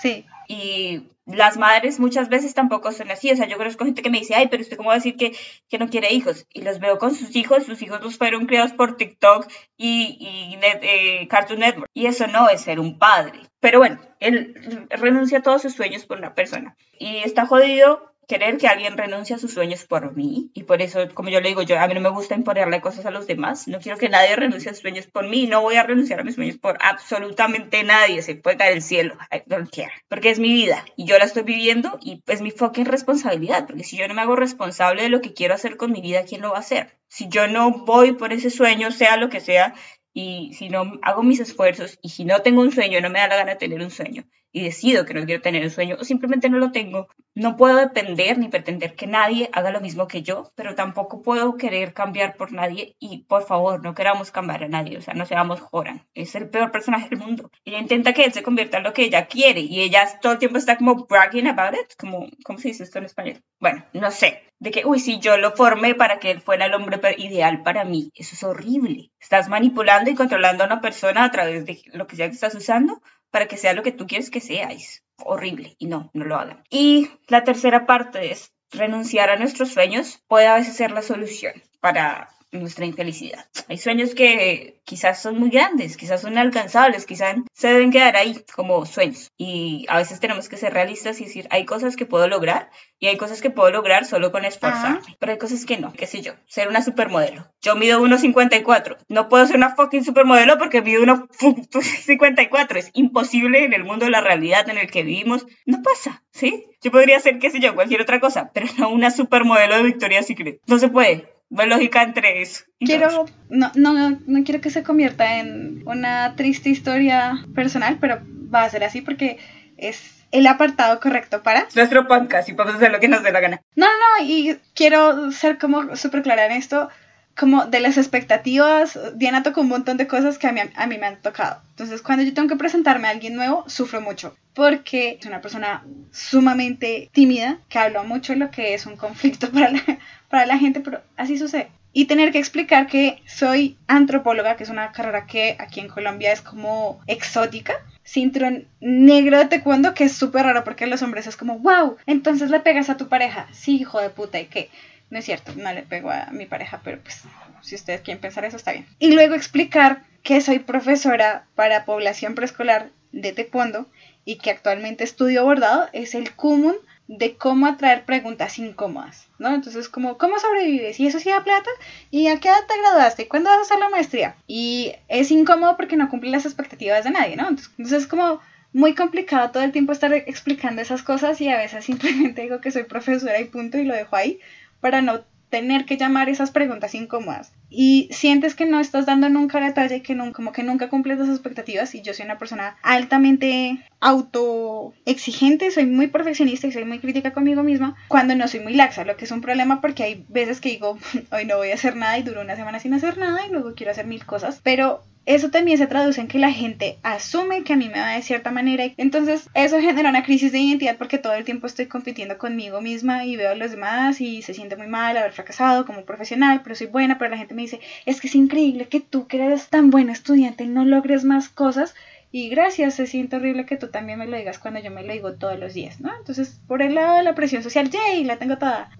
Sí. Y las madres muchas veces tampoco son así. O sea, yo conozco gente que me dice, ay, pero usted cómo va a decir que, que no quiere hijos. Y los veo con sus hijos, sus hijos los fueron criados por TikTok y, y eh, Cartoon Network. Y eso no es ser un padre. Pero bueno, él renuncia a todos sus sueños por una persona. Y está jodido querer que alguien renuncie a sus sueños por mí. Y por eso, como yo le digo, yo, a mí no me gusta imponerle cosas a los demás. No quiero que nadie renuncie a sus sueños por mí. No voy a renunciar a mis sueños por absolutamente nadie. Se puede caer el cielo. I don't care. Porque es mi vida y yo la estoy viviendo y es mi fucking responsabilidad. Porque si yo no me hago responsable de lo que quiero hacer con mi vida, ¿quién lo va a hacer? Si yo no voy por ese sueño, sea lo que sea, y si no hago mis esfuerzos y si no tengo un sueño, no me da la gana de tener un sueño y decido que no quiero tener un sueño o simplemente no lo tengo, no puedo depender ni pretender que nadie haga lo mismo que yo, pero tampoco puedo querer cambiar por nadie y por favor no queramos cambiar a nadie, o sea, no seamos Joran, es el peor personaje del mundo. Ella intenta que él se convierta en lo que ella quiere y ella todo el tiempo está como bragging about it, como, ¿cómo se dice esto en español? Bueno, no sé, de que, uy, si yo lo formé para que él fuera el hombre ideal para mí, eso es horrible. Estás manipulando y controlando a una persona a través de lo que sea que estás usando para que sea lo que tú quieres que sea. Es horrible y no, no lo hagan. Y la tercera parte es renunciar a nuestros sueños puede a veces ser la solución para nuestra infelicidad. Hay sueños que quizás son muy grandes, quizás son inalcanzables, quizás se deben quedar ahí como sueños. Y a veces tenemos que ser realistas y decir, hay cosas que puedo lograr y hay cosas que puedo lograr solo con esforzarme. Pero hay cosas que no, qué sé yo, ser una supermodelo. Yo mido 1,54. No puedo ser una fucking supermodelo porque mido 1,54. Es imposible en el mundo de la realidad en el que vivimos. No pasa, ¿sí? Yo podría ser, qué sé yo, cualquier otra cosa, pero no una supermodelo de Victoria's Secret. No se puede lógica entre eso. Quiero, no, no, no quiero que se convierta en una triste historia personal, pero va a ser así porque es el apartado correcto para nuestro podcast y podemos hacer lo que nos dé la gana. No, no, y quiero ser como súper clara en esto como de las expectativas, Diana tocó un montón de cosas que a mí, a mí me han tocado. Entonces, cuando yo tengo que presentarme a alguien nuevo, sufro mucho, porque es una persona sumamente tímida, que habla mucho lo que es un conflicto para la, para la gente, pero así sucede. Y tener que explicar que soy antropóloga, que es una carrera que aquí en Colombia es como exótica. Cinturón negro de taekwondo, que es súper raro porque los hombres es como, wow, entonces le pegas a tu pareja. Sí, hijo de puta, ¿y qué? No es cierto, no le pego a mi pareja, pero pues si ustedes quieren pensar eso, está bien. Y luego explicar que soy profesora para población preescolar de taekwondo y que actualmente estudio bordado es el común de cómo atraer preguntas incómodas, ¿no? Entonces, como, ¿cómo sobrevives? ¿Y eso sí da plata? ¿Y a qué edad te graduaste? ¿Cuándo vas a hacer la maestría? Y es incómodo porque no cumple las expectativas de nadie, ¿no? Entonces, entonces es como muy complicado todo el tiempo estar explicando esas cosas y a veces simplemente digo que soy profesora y punto y lo dejo ahí para no tener que llamar esas preguntas incómodas. Y sientes que no estás dando nunca y que no, como que nunca cumples las expectativas. Y yo soy una persona altamente autoexigente, soy muy perfeccionista y soy muy crítica conmigo misma cuando no soy muy laxa, lo que es un problema porque hay veces que digo, hoy no voy a hacer nada y duro una semana sin hacer nada y luego quiero hacer mil cosas. Pero eso también se traduce en que la gente asume que a mí me va de cierta manera. Entonces, eso genera una crisis de identidad porque todo el tiempo estoy compitiendo conmigo misma y veo a los demás y se siente muy mal haber fracasado como profesional, pero soy buena, pero la gente me dice, es que es increíble que tú que eres tan buena estudiante no logres más cosas. Y gracias, se siente horrible que tú también me lo digas cuando yo me lo digo todos los días, ¿no? Entonces, por el lado de la presión social, ¡yay! La tengo toda.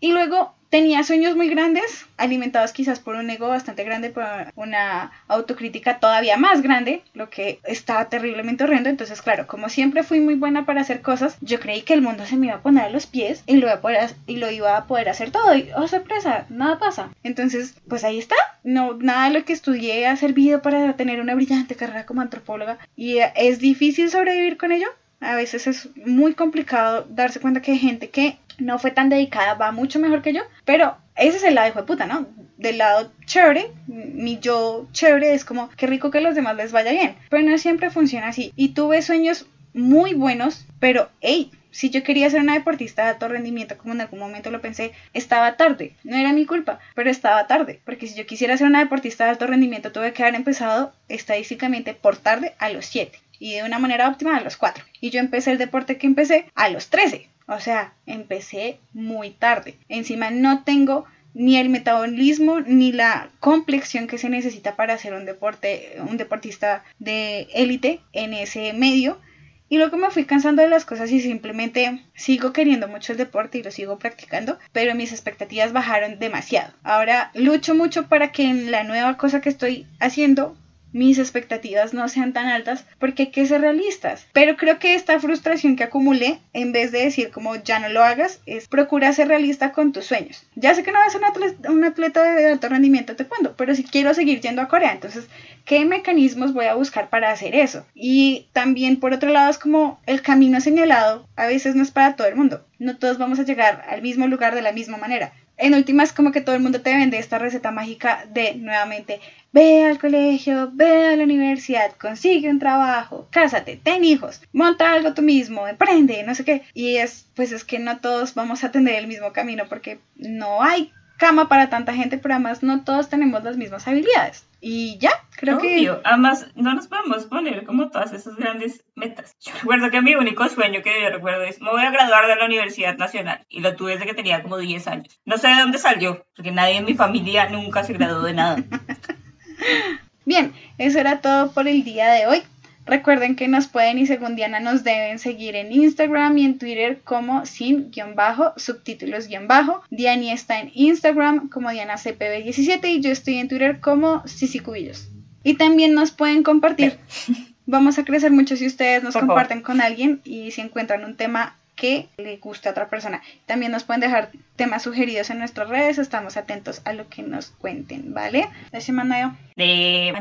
Y luego tenía sueños muy grandes, alimentados quizás por un ego bastante grande, por una autocrítica todavía más grande, lo que estaba terriblemente horrendo. Entonces, claro, como siempre fui muy buena para hacer cosas, yo creí que el mundo se me iba a poner a los pies y lo iba a poder, y lo iba a poder hacer todo. Y, oh, sorpresa, nada pasa. Entonces, pues ahí está. No, nada de lo que estudié ha servido para tener una brillante carrera como antropóloga. Y es difícil sobrevivir con ello. A veces es muy complicado darse cuenta que hay gente que no fue tan dedicada, va mucho mejor que yo, pero ese es el lado hijo de puta, ¿no? Del lado chévere, mi yo chévere es como, qué rico que a los demás les vaya bien, pero no siempre funciona así. Y tuve sueños muy buenos, pero hey, si yo quería ser una deportista de alto rendimiento, como en algún momento lo pensé, estaba tarde. No era mi culpa, pero estaba tarde. Porque si yo quisiera ser una deportista de alto rendimiento, tuve que haber empezado estadísticamente por tarde a los 7 y de una manera óptima a los 4. Y yo empecé el deporte que empecé a los 13. O sea, empecé muy tarde. Encima no tengo ni el metabolismo ni la complexión que se necesita para ser un deporte, un deportista de élite en ese medio. Y luego me fui cansando de las cosas y simplemente sigo queriendo mucho el deporte y lo sigo practicando, pero mis expectativas bajaron demasiado. Ahora lucho mucho para que en la nueva cosa que estoy haciendo mis expectativas no sean tan altas porque hay que ser realistas. Pero creo que esta frustración que acumulé, en vez de decir como ya no lo hagas, es procura ser realista con tus sueños. Ya sé que no vas a ser un atleta, de alto rendimiento te cuento, pero si quiero seguir yendo a Corea, entonces, ¿qué mecanismos voy a buscar para hacer eso? Y también por otro lado es como el camino señalado a veces no es para todo el mundo. No todos vamos a llegar al mismo lugar de la misma manera. En últimas, como que todo el mundo te vende esta receta mágica de nuevamente Ve al colegio, ve a la universidad, consigue un trabajo, cásate, ten hijos, monta algo tú mismo, emprende, no sé qué. Y es, pues es que no todos vamos a tener el mismo camino porque no hay cama para tanta gente, pero además no todos tenemos las mismas habilidades. Y ya, creo Obvio. que... Además, no nos podemos poner como todas esas grandes metas. Yo recuerdo que mi único sueño que yo recuerdo es, me voy a graduar de la Universidad Nacional. Y lo tuve desde que tenía como 10 años. No sé de dónde salió, porque nadie en mi familia nunca se graduó de nada. Bien, eso era todo por el día de hoy. Recuerden que nos pueden y según Diana nos deben seguir en Instagram y en Twitter como sin-bajo, subtítulos-bajo. Diani está en Instagram como DianaCPB17 y yo estoy en Twitter como Cubillos. Y también nos pueden compartir. Vamos a crecer mucho si ustedes nos comparten con alguien y si encuentran un tema que le guste a otra persona. También nos pueden dejar temas sugeridos en nuestras redes, estamos atentos a lo que nos cuenten, ¿vale? De